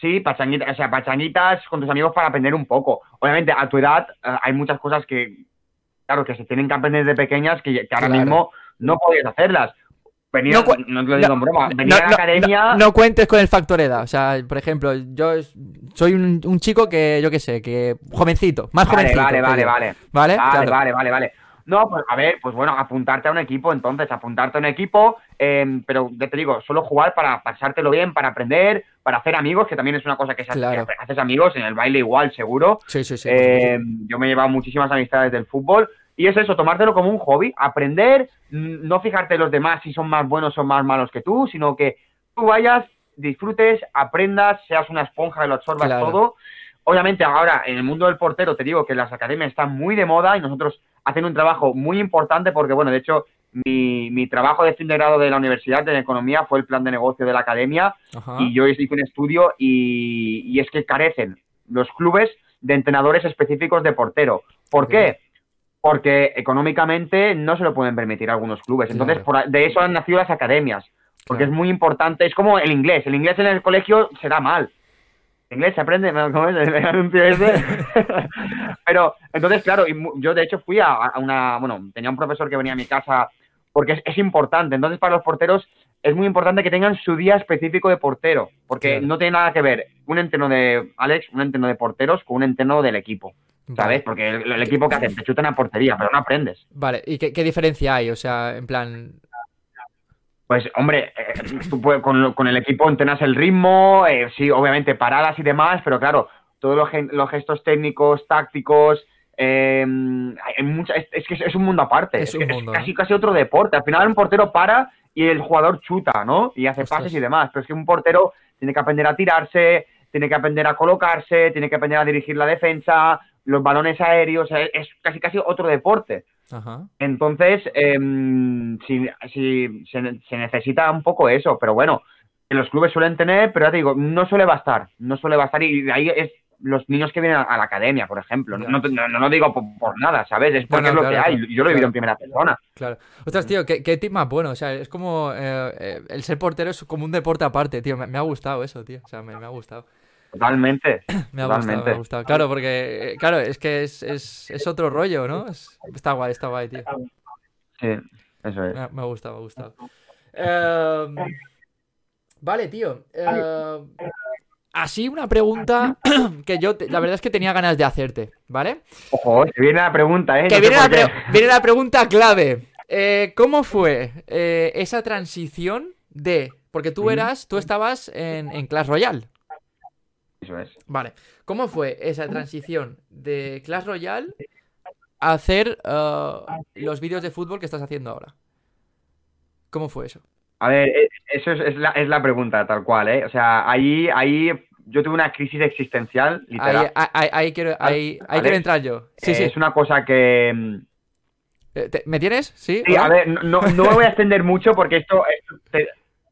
Speaker 2: sí, pachanguitas, o sea, pachanguitas con tus amigos para aprender un poco. Obviamente, a tu edad eh, hay muchas cosas que, claro, que se tienen que aprender de pequeñas que, ahora mismo no podías hacerlas. Venir, no, no, te lo digo en broma, venir a la academia...
Speaker 1: No, cuentes con el factor edad, o sea, por ejemplo, yo soy un, chico que, yo qué sé, que jovencito, más jovencito.
Speaker 2: Vale, vale, vale. ¿Vale? Vale, vale, vale, vale. No, pues a ver, pues bueno, apuntarte a un equipo, entonces, apuntarte a un equipo, em, pero ya te digo, solo jugar para pasártelo bien, para aprender, para hacer amigos, que también es una cosa que, se haces amigos, en el baile igual, seguro.
Speaker 1: Sí, sí, sí.
Speaker 2: Em, yo me he llevado muchísimas amistades del fútbol, y es eso, tomártelo como un hobby, aprender, no fijarte en los demás si son más buenos o más malos que tú, sino que tú vayas, disfrutes, aprendas, seas una esponja y lo absorbas todo. Obviamente ahora en el mundo del portero te digo que las academias están muy de moda y nosotros hacen un trabajo muy importante porque, bueno, de hecho, mi, mi trabajo de fin de grado de la Universidad de Economía fue el plan de negocio de la academia y yo hice un estudio y, y, es que carecen los clubes de entrenadores específicos de portero. ¿Por qué? Porque económicamente no se lo pueden permitir algunos clubes. Entonces, de eso han nacido las academias. Porque es muy importante, es como el inglés. El inglés en el colegio se da mal inglés se aprende, ¿cómo es? [LAUGHS] Pero, entonces, claro, yo de hecho fui a, una, bueno, tenía un profesor que venía a mi casa porque es, importante. Entonces, para los porteros es muy importante que tengan su día específico de portero, porque no tiene nada que ver un entreno de Alex, un entreno de porteros con un entreno del equipo. ¿Sabes? Porque el, equipo que hace te chutan a portería, pero no aprendes.
Speaker 1: Vale, ¿y qué, qué diferencia hay? O sea, en plan,
Speaker 2: pues hombre, eh, tú con, el equipo entrenas el ritmo, eh, sí, obviamente paradas y demás, pero claro, todos los, gestos técnicos, tácticos, eh, hay es, que es un mundo aparte, es, casi, casi otro deporte. Al final un portero para y el jugador chuta, ¿no? Y hace pases y demás, pero es que un portero tiene que aprender a tirarse, tiene que aprender a colocarse, tiene que aprender a dirigir la defensa, los balones aéreos, es casi casi otro deporte. Entonces, em, si, se, necesita un poco eso, pero bueno, los clubes suelen tener, pero ya te digo, no suele bastar, no suele bastar y de ahí es los niños que vienen a, la academia, por ejemplo. No, no, lo digo por, nada, ¿sabes? Es porque es lo que hay. Yo lo he vivido en primera persona.
Speaker 1: Claro. Ostras, tío, qué, qué más bueno. O sea, es como. Eh, eh, el ser portero es como un deporte aparte, tío. Me, ha gustado eso, tío. O sea, me, me ha gustado.
Speaker 2: Totalmente. [COUGHS]
Speaker 1: me ha gustado, me ha gustado. Claro, porque, eh, claro, es que es, es, es otro rollo, ¿no? está guay, está guay, tío.
Speaker 2: Sí, eso es.
Speaker 1: Me, ha gustado, me ha gustado. Em, vale, tío. Em, así una pregunta [COUGHS] que yo, la verdad es que tenía ganas de hacerte, ¿vale?
Speaker 2: Ojo, que viene la pregunta, ¿eh?
Speaker 1: Que viene, la viene, la pregunta clave. Eh, ¿Cómo fue eh, esa transición de... Porque tú eras, tú estabas en, en Clash Royale, Vale. ¿Cómo fue esa transición de Clash Royale a hacer uh, los vídeos de fútbol que estás haciendo ahora? ¿Cómo fue eso?
Speaker 2: A ver, eh, eso es, la, pregunta, tal cual, ¿eh? O sea, ahí, ahí yo tuve una crisis existencial, literal.
Speaker 1: Ahí, quiero, entrar yo. Sí,
Speaker 2: eh,
Speaker 1: sí.
Speaker 2: Es una cosa que... Mm,
Speaker 1: eh, ¿Me tienes? Sí.
Speaker 2: Sí, a ver, no, me voy a extender mucho porque esto...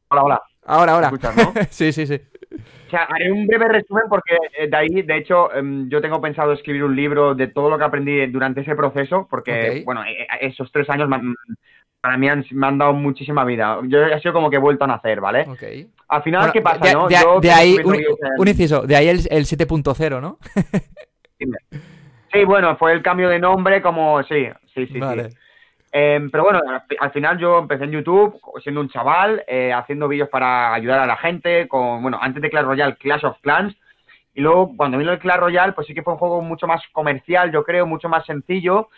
Speaker 2: Hola, hola.
Speaker 1: Ahora, ahora. [LAUGHS] sí, sí, sí
Speaker 2: sea, haré un breve resumen porque eh, de ahí, de hecho, em, yo tengo pensado escribir un libro de todo lo que aprendí durante ese proceso, porque, bueno, eh, eh, esos tres años para mí han, me han dado muchísima vida. Yo he sido como que he vuelto a nacer, ¿vale? Al final, ¿qué pasa,
Speaker 1: de, no? De, ahí, un, inciso, de ahí el, el 7.0 ¿no? [LAUGHS]
Speaker 2: sí, bueno, fue el cambio de nombre como, sí, sí, sí. Vale. sí. Em, pero bueno, al final yo empecé en YouTube siendo un chaval, eh, haciendo vídeos para ayudar a la gente, con, bueno, antes de Clash Royale, Clash of Clans, y luego cuando vino el Clash Royale, pues sí que fue un juego mucho más comercial, yo creo, mucho más sencillo,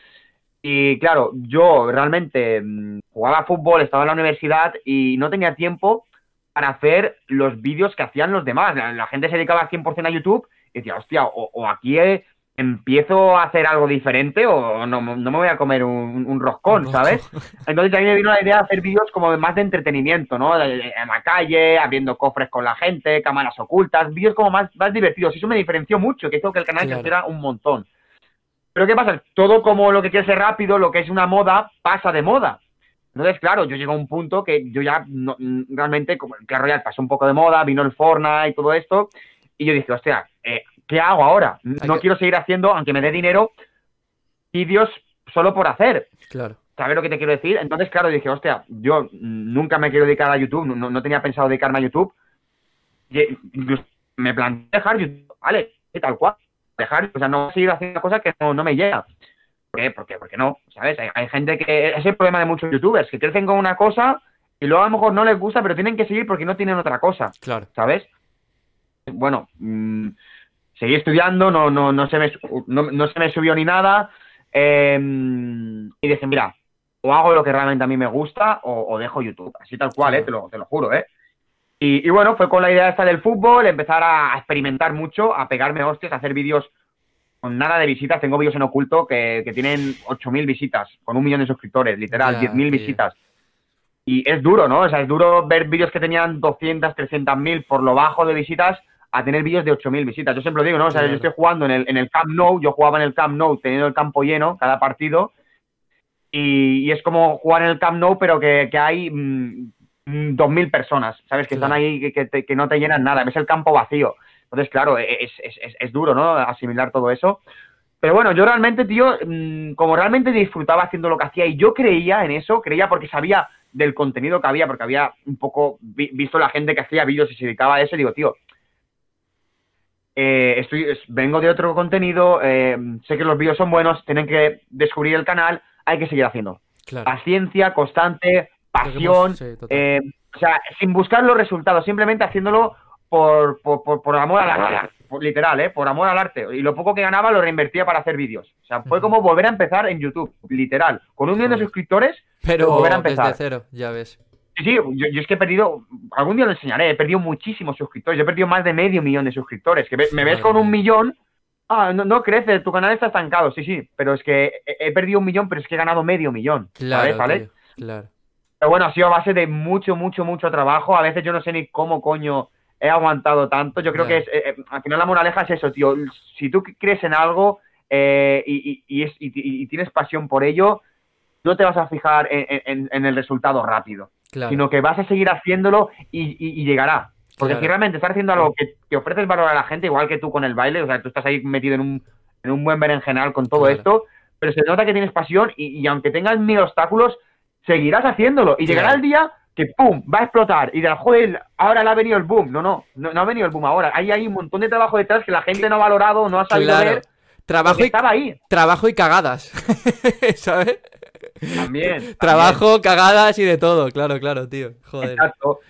Speaker 2: y claro, yo realmente mm, jugaba fútbol, estaba en la universidad y no tenía tiempo para hacer los vídeos que hacían los demás. La, gente se dedicaba 100% a YouTube y decía, hostia, o, o aquí empiezo a hacer algo diferente o no, no me voy a comer un, roscón, ¿sabes? [LAUGHS] Entonces también me vino la idea de hacer vídeos como más de entretenimiento, ¿no? En la calle, abriendo cofres con la gente, cámaras ocultas, vídeos como más, más divertidos. Eso me diferenció mucho, que hizo que el canal creciera un montón. Pero ¿qué pasa? Todo como lo que quiere ser rápido, lo que es una moda, pasa de moda. Entonces, claro, yo llego a un punto que yo ya no, realmente, como el Clash Royale pasó un poco de moda, vino el Fortnite y todo esto, y yo dije, hostia, eh, ¿qué hago ahora? No quiero seguir haciendo, aunque me dé dinero, vídeos solo por hacer.
Speaker 1: Claro.
Speaker 2: ¿Sabes lo que te quiero decir? Entonces, claro, dije, hostia, yo nunca me quiero dedicar a YouTube, no, tenía pensado dedicarme a YouTube. me planteé dejar YouTube, vale, y tal cual, dejar, o sea, no seguir haciendo cosas que no, me llega. ¿Por qué? Porque, porque no, ¿sabes? Hay, gente que es el problema de muchos youtubers, que crecen con una cosa y luego a lo mejor no les gusta, pero tienen que seguir porque no tienen otra cosa.
Speaker 1: Claro.
Speaker 2: ¿Sabes? Bueno, mmm, seguí estudiando, no, no, no, se me, no, se me subió ni nada. Em, y dije, mira, o hago lo que realmente a mí me gusta o, dejo YouTube. Así tal cual, ¿eh? te, lo, te lo juro, ¿eh? Y, bueno, fue con la idea esta del fútbol, empezar a experimentar mucho, a pegarme hostias, a hacer vídeos con nada de visitas. Tengo vídeos en oculto que, que tienen 8.000 visitas, con un millón de suscriptores, literal, 10.000 visitas. Y es duro, ¿no? O sea, es duro ver vídeos que tenían 200, 300.000 por lo bajo de visitas a tener vídeos de 8.000 visitas. Yo siempre lo digo, ¿no? O sea, yo estoy jugando en el, en el Camp Nou, yo jugaba en el Camp Nou teniendo el campo lleno cada partido. Y, es como jugar en el Camp Nou, pero que, que hay mm, Mm, dos mil personas, ¿sabes? Que están ahí, que, no te llenan nada, ves el campo vacío. Entonces, claro, e, es, es, es, duro, ¿no? Asimilar todo eso. Pero bueno, yo realmente, tío, mm, como realmente disfrutaba haciendo lo que hacía y yo creía en eso, creía porque sabía del contenido que había, porque había un poco visto la gente que hacía vídeos y se dedicaba a eso, digo, tío, eh, estoy, vengo de otro contenido, eh, sé que los vídeos son buenos, tienen que descubrir el canal, hay que seguir haciendo. Paciencia, constante, pasión, eh, o sea, sin buscar los resultados, simplemente haciéndolo por, por, por, amor al arte, literal, ¿eh? Por amor al arte. Y lo poco que ganaba lo reinvertía para hacer vídeos. O sea, fue como volver a empezar en YouTube, literal. Con un millón de suscriptores,
Speaker 1: pero volver a empezar. desde cero, ya ves.
Speaker 2: Sí, sí, yo, es que he perdido, algún día lo enseñaré, he perdido muchísimos suscriptores, yo he perdido más de medio millón de suscriptores, que me ves con un millón, ah, no, no, crece, tu canal está estancado, sí, sí, pero es que he, perdido un millón, pero es que he ganado medio millón, claro, ¿vale? claro. Pero bueno, ha sido a base de mucho, mucho, mucho trabajo. A veces yo no sé ni cómo coño he aguantado tanto. Yo creo que es, eh, eh, al final la moraleja es eso, tío. Si tú crees en algo eh, y, y, tienes pasión por ello, no te vas a fijar en, el resultado rápido, sino que vas a seguir haciéndolo y, llegará. Porque si realmente estás haciendo algo que, ofreces valor a la gente, igual que tú con el baile, o sea, tú estás ahí metido en un, en un buen berenjenal con todo esto, pero se nota que tienes pasión y, aunque tengas mil obstáculos, seguirás haciéndolo. Y llegará el día que ¡pum! va a explotar. Y dirás, joder, ahora le ha venido el boom. No, no, no, ha venido el boom ahora. Hay, hay un montón de trabajo detrás que la gente no ha valorado, no ha sabido ver.
Speaker 1: Trabajo y,
Speaker 2: estaba ahí.
Speaker 1: trabajo y cagadas. [LAUGHS] ¿Sabes? [LAUGHS]
Speaker 2: También.
Speaker 1: Trabajo, cagadas y de todo, claro, claro, tío. Joder. Exacto.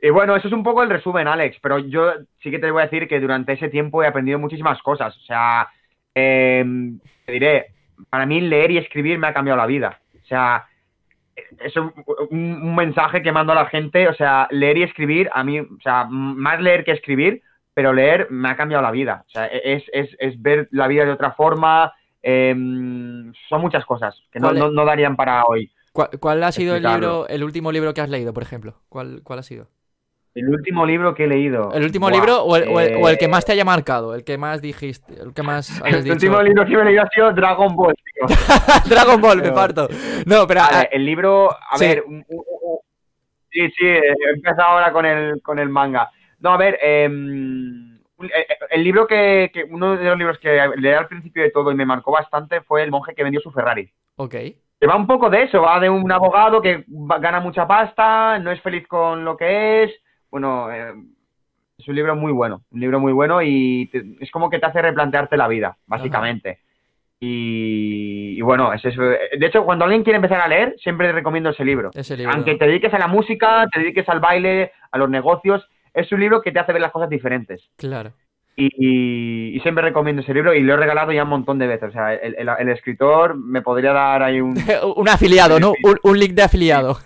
Speaker 2: Y bueno, eso es un poco el resumen, Alex, pero yo sí que te voy a decir que durante ese tiempo he aprendido muchísimas cosas. O sea, em, te diré, para mí leer y escribir me ha cambiado la vida. O sea, es un, mensaje que mando a la gente, o sea, leer y escribir, a mí, o sea, más leer que escribir, pero leer me ha cambiado la vida. O sea, es, es, es ver la vida de otra forma, em, son muchas cosas que no, no, darían para hoy.
Speaker 1: ¿Cuál, ha sido el libro, el último libro que has leído, por ejemplo? ¿Cuál, cuál ha sido?
Speaker 2: El último libro que he leído.
Speaker 1: ¿El último libro o el, que más te haya marcado? El que más dijiste, el que más [LAUGHS]
Speaker 2: El último libro que he leído ha sido Dragon Ball, tío. [LAUGHS]
Speaker 1: Dragon Ball, me parto. No, pero...
Speaker 2: Ah, el libro, a ver... sí, sí, he empezado ahora con el, con el manga. No, a ver, eh, el libro que, que, Uno de los libros que leí al principio de todo y me marcó bastante fue El monje que vendió su Ferrari.
Speaker 1: Ok.
Speaker 2: Que va un poco de eso, va de un abogado que gana mucha pasta, no es feliz con lo que es bueno, eh, es un libro muy bueno, un libro muy bueno y es como que te hace replantearte la vida, básicamente. Y, bueno, es eso. De hecho, cuando alguien quiere empezar a leer, siempre recomiendo ese libro.
Speaker 1: ese libro.
Speaker 2: Aunque te dediques a la música, te dediques al baile, a los negocios, es un libro que te hace ver las cosas diferentes.
Speaker 1: Claro.
Speaker 2: Y, siempre recomiendo ese libro y lo he regalado ya un montón de veces. O sea, el, escritor me podría dar ahí un... [LAUGHS]
Speaker 1: un afiliado, ¿no? Un, link de afiliado.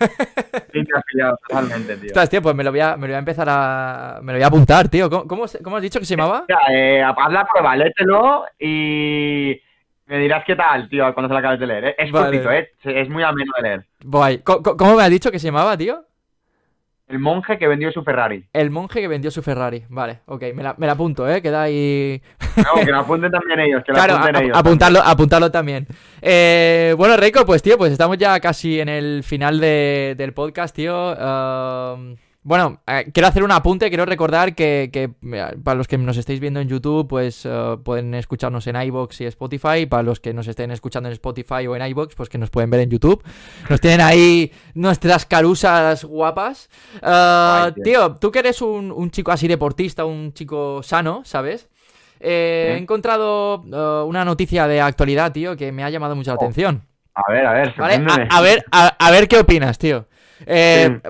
Speaker 2: link de afiliado, totalmente, tío.
Speaker 1: Estás, tío, pues me lo, voy a, me lo voy a empezar a... Me lo voy a apuntar, tío. ¿Cómo, cómo, has dicho que se llamaba?
Speaker 2: eh, haz la prueba, léetelo y... Me dirás qué tal, tío, cuando se lo acabes de leer. ¿eh? Es cortito, ¿eh? Es muy ameno de leer.
Speaker 1: ¿Cómo, ¿Cómo me has dicho que se llamaba, tío?
Speaker 2: El monje que vendió su Ferrari.
Speaker 1: El monje que vendió su Ferrari. Vale, ok, me la, me la apunto, ¿eh? Queda ahí.
Speaker 2: No, que la apunten también ellos, que claro, apunten ellos.
Speaker 1: Apuntarlo, apuntarlo también. Eh, bueno, Reiko, pues tío, pues estamos ya casi en el final de, del podcast, tío. Bueno, eh, quiero hacer un apunte, quiero recordar que, para los que nos estéis viendo en YouTube, pues eh, pueden escucharnos en iBox y Spotify. Para los que nos estén escuchando en Spotify o en iBox, pues que nos pueden ver en YouTube. Nos tienen ahí nuestras carusas guapas. Eh, tío, tú que eres un, chico así deportista, un chico sano, ¿sabes? he encontrado una noticia de actualidad, tío, que me ha llamado mucho la oh. atención.
Speaker 2: A ver, a ver,
Speaker 1: a, ver, a, ver qué opinas, tío.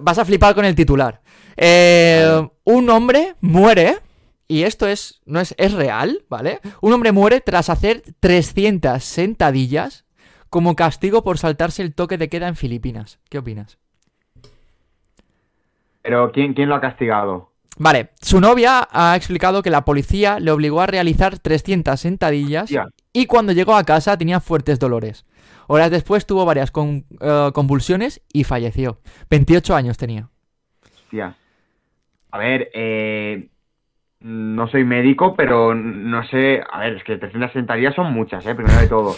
Speaker 1: Vas a flipar con el titular. Eh, un hombre muere, y esto es, no es, es real, ¿vale? Un hombre muere tras hacer 300 sentadillas como castigo por saltarse el toque de queda en Filipinas. ¿Qué opinas?
Speaker 2: Pero ¿quién, quién lo ha castigado?
Speaker 1: Vale, su novia ha explicado que la policía le obligó a realizar 300 sentadillas y cuando llegó a casa tenía fuertes dolores. Horas después tuvo varias eh, convulsiones y falleció. 28 años tenía.
Speaker 2: Hostia. A ver, eh, no soy médico, pero no sé. A ver, es que 360 días son muchas, ¿eh? Primero de todo.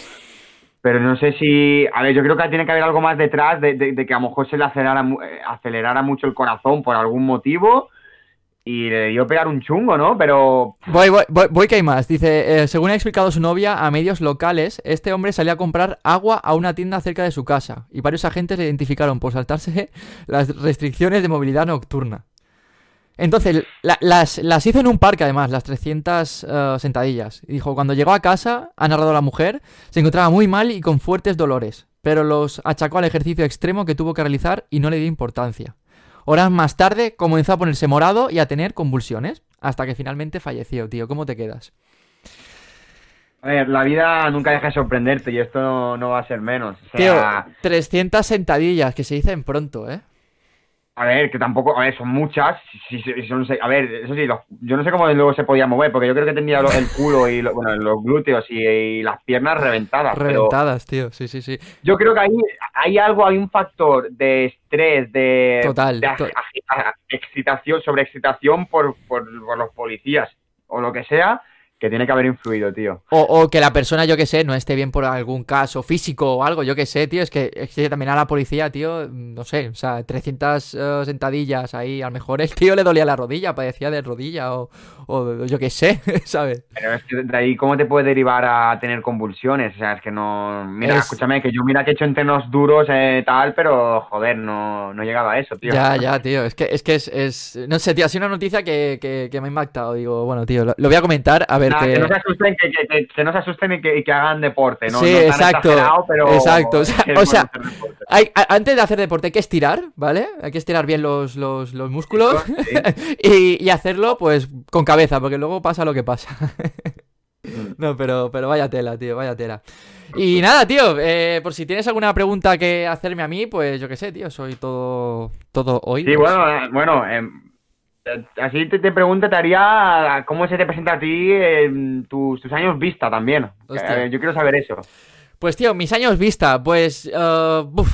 Speaker 2: Pero no sé si. A ver, yo creo que tiene que haber algo más detrás de, que a lo mejor se le acelerara, eh, acelerara mucho el corazón por algún motivo y le dio pegar un chungo, ¿no? Pero...
Speaker 1: Voy, voy, voy, que hay más. Dice, eh, según ha explicado su novia a medios locales, este hombre salía a comprar agua a una tienda cerca de su casa y varios agentes le identificaron por saltarse [LAUGHS] las restricciones de movilidad nocturna. Entonces, las, hizo en un parque además, las 300 eh, sentadillas. Y dijo, cuando llegó a casa, ha narrado la mujer, se encontraba muy mal y con fuertes dolores, pero los achacó al ejercicio extremo que tuvo que realizar y no le dio importancia. Horas más tarde comenzó a ponerse morado y a tener convulsiones, hasta que finalmente falleció, tío. ¿Cómo te quedas?
Speaker 2: A ver, la vida nunca deja de sorprenderte y esto no, va a ser menos.
Speaker 1: Tío, 300 sentadillas, que se dicen pronto, ¿eh?
Speaker 2: A ver, que tampoco, a ver, son muchas. a ver, eso sí, yo no sé cómo luego se podía mover, porque yo creo que tenía el culo y bueno, los glúteos y, las piernas reventadas.
Speaker 1: Reventadas, tío, sí, sí, sí.
Speaker 2: Yo creo que ahí hay algo, hay un factor de estrés, de,
Speaker 1: Total,
Speaker 2: excitación, sobre excitación por, por los policías o lo que sea, que tiene que haber influido, tío.
Speaker 1: O, que la persona, yo que sé, no esté bien por algún caso físico o algo, yo que sé, tío. Es que, es que también a la policía, tío, no sé, o sea, 300 eh, sentadillas ahí, a lo mejor el tío le dolía la rodilla, padecía de rodilla o, o yo qué sé, [LAUGHS] ¿sabes?
Speaker 2: Pero es que de ahí, ¿cómo te puede derivar a tener convulsiones? O sea, es que no. Mira, escúchame, que yo mira que he hecho entrenos duros, eh, tal, pero joder, no, no he llegado a eso, tío.
Speaker 1: Ya, ya, tío. Es que es, que es, No sé, tío, ha sido una noticia que, que, me ha impactado. Digo, bueno, tío, lo, voy a comentar, a ver.
Speaker 2: Que... no se asusten, que, no se asusten y que, hagan deporte, ¿no?
Speaker 1: Sí, exacto. exacto. O sea, hay, antes de hacer deporte hay que estirar, ¿vale? Hay que estirar bien los, los, los músculos [LAUGHS] y, y hacerlo, pues, con cabeza porque luego pasa lo que pasa. no, pero, pero vaya tela, tío, vaya tela. Y nada, tío, eh, por si tienes alguna pregunta que hacerme a mí, pues yo qué sé, tío, soy todo, todo hoy.
Speaker 2: Sí, bueno, eh, bueno, eh, así te, te preguntaría cómo se te presenta a ti tus, años vista también. yo quiero saber eso.
Speaker 1: Pues tío, mis años vista, pues,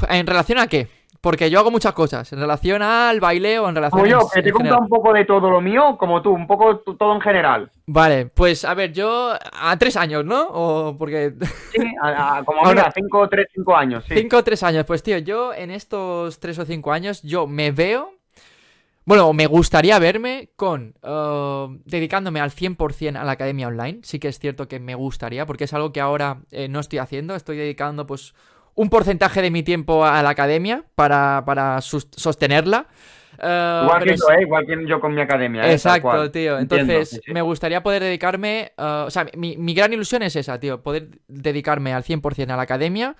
Speaker 1: ¿en relación a qué? Porque yo hago muchas cosas en relación al baile o en relación
Speaker 2: Como yo, que te he un poco de todo lo mío, como tú, un poco todo en general.
Speaker 1: Vale, pues a ver, yo a tres años, ¿no? O porque...
Speaker 2: Sí, [LAUGHS] como a cinco, tres, cinco años, sí.
Speaker 1: Cinco o tres años, pues tío, yo en estos tres o cinco años, yo me veo... Bueno, me gustaría verme con... Uh, dedicándome al 100% a la academia online. Sí que es cierto que me gustaría, porque es algo que ahora eh, no estoy haciendo. Estoy dedicando pues un porcentaje de mi tiempo a la academia para, para sostenerla.
Speaker 2: Uh, igual que yo, ¿eh? igual que yo con mi academia.
Speaker 1: ¿eh? Exacto, tío. Entonces, me gustaría poder dedicarme. Uh, o sea, mi, mi, gran ilusión es esa, tío. Poder dedicarme al 100% a la academia.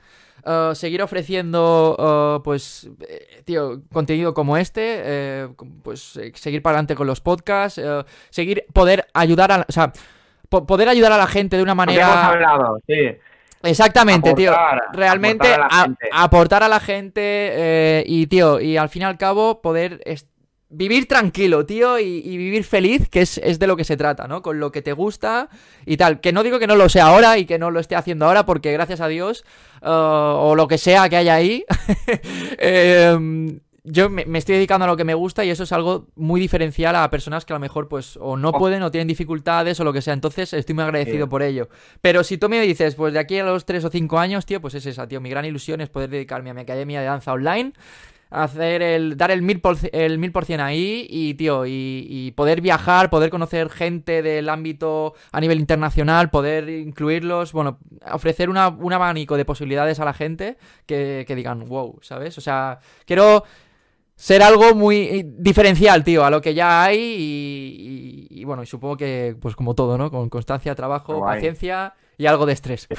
Speaker 1: Uh, seguir ofreciendo, pues, eh, tío, contenido como este. pues, seguir para adelante con los podcasts. seguir, poder ayudar a. O sea, poder ayudar a la gente de una manera.
Speaker 2: hemos hablado, sí.
Speaker 1: Exactamente, tío. Realmente aportar a la gente, eh, y, tío, y al fin y al cabo poder vivir tranquilo, tío, y, vivir feliz, que es, de lo que se trata, ¿no? Con lo que te gusta y tal. Que no digo que no lo sea ahora y que no lo esté haciendo ahora, porque gracias a Dios, eh, o lo que sea que haya ahí, [LAUGHS] eh, yo me, estoy dedicando a lo que me gusta y eso es algo muy diferencial a personas que a lo mejor pues o no oh. pueden o tienen dificultades o lo que sea. Entonces estoy muy agradecido por ello. Pero si tú me dices, pues de aquí a los 3 o 5 años, tío, pues es esa, tío. Mi gran ilusión es poder dedicarme a mi academia de danza online hacer el, dar el mil por, el mil por cien ahí y, tío, y, poder viajar, poder conocer gente del ámbito a nivel internacional, poder incluirlos, bueno, ofrecer una, un abanico de posibilidades a la gente que, que digan, wow, ¿sabes? O sea, quiero ser algo muy diferencial, tío, a lo que ya hay y, bueno, y supongo que, pues como todo, ¿no? Con constancia, trabajo, paciencia y algo de estrés. [LAUGHS]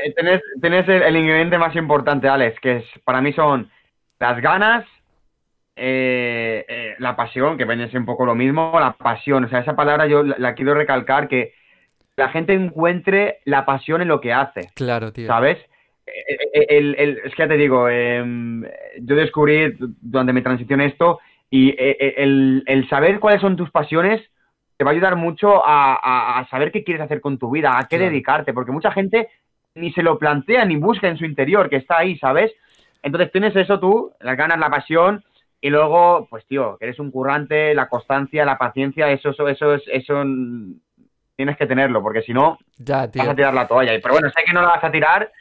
Speaker 2: Eh, tenés, el, ingrediente más importante, Alex, que es, para mí son las ganas, eh, eh, la pasión, que viene a ser un poco lo mismo, la pasión. O sea, esa palabra yo la, quiero recalcar, que la gente encuentre la pasión en lo que hace.
Speaker 1: Claro, tío.
Speaker 2: ¿Sabes? El, es que ya te digo, em, yo descubrí durante mi transición esto y el, el saber cuáles son tus pasiones te va a ayudar mucho a, saber qué quieres hacer con tu vida, a qué dedicarte, porque mucha gente ni se lo plantea ni busca en su interior, que está ahí, ¿sabes? Entonces tienes eso tú, las ganas, la pasión, y luego, pues tío, que eres un currante, la constancia, la paciencia, eso, eso, eso, es, eso tienes que tenerlo, porque si no, vas a tirar la toalla. Pero bueno, sé que no la vas a tirar,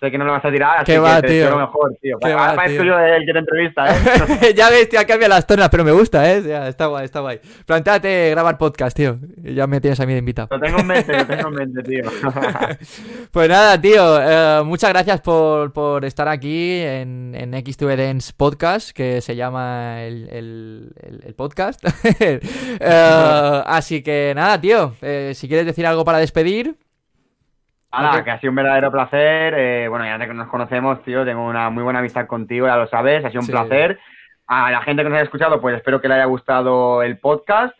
Speaker 2: Sé que no lo vas a tirar, así
Speaker 1: que
Speaker 2: va,
Speaker 1: te tío.
Speaker 2: lo mejor, tío. ¿Qué va, tío? el que te entrevista, ¿eh? [LAUGHS]
Speaker 1: ya ves, tío, cambia las tonas, pero me gusta, ¿eh? Ya, está guay, está guay. Plantéate grabar podcast, tío. Ya me tienes a mí de invitado.
Speaker 2: Lo tengo en mente, lo tengo en [LAUGHS] mente, tío. [LAUGHS]
Speaker 1: pues nada, tío. Eh, muchas gracias por, por estar aquí en, en X2 Dance Podcast, que se llama el, el, el, podcast. eh, así que nada, tío. Eh, si quieres decir algo para despedir...
Speaker 2: Nada, que ha sido un verdadero placer. Eh, bueno, ya que nos conocemos, tío, tengo una muy buena amistad contigo, ya lo sabes, ha sido un placer. A la gente que nos haya escuchado, pues espero que le haya gustado el podcast.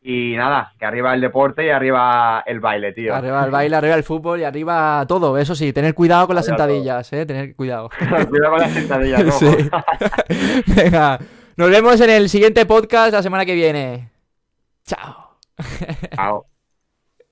Speaker 2: Y nada, que arriba el deporte y arriba el baile, tío.
Speaker 1: Arriba el [LAUGHS] baile, arriba el fútbol y arriba todo. Eso sí, tener cuidado con las sentadillas, eh, tener cuidado. [LAUGHS]
Speaker 2: cuidado con las sentadillas, ¿no? [LAUGHS] Sí.
Speaker 1: Venga, nos vemos en el siguiente podcast la semana que viene. Chao.
Speaker 2: Chao.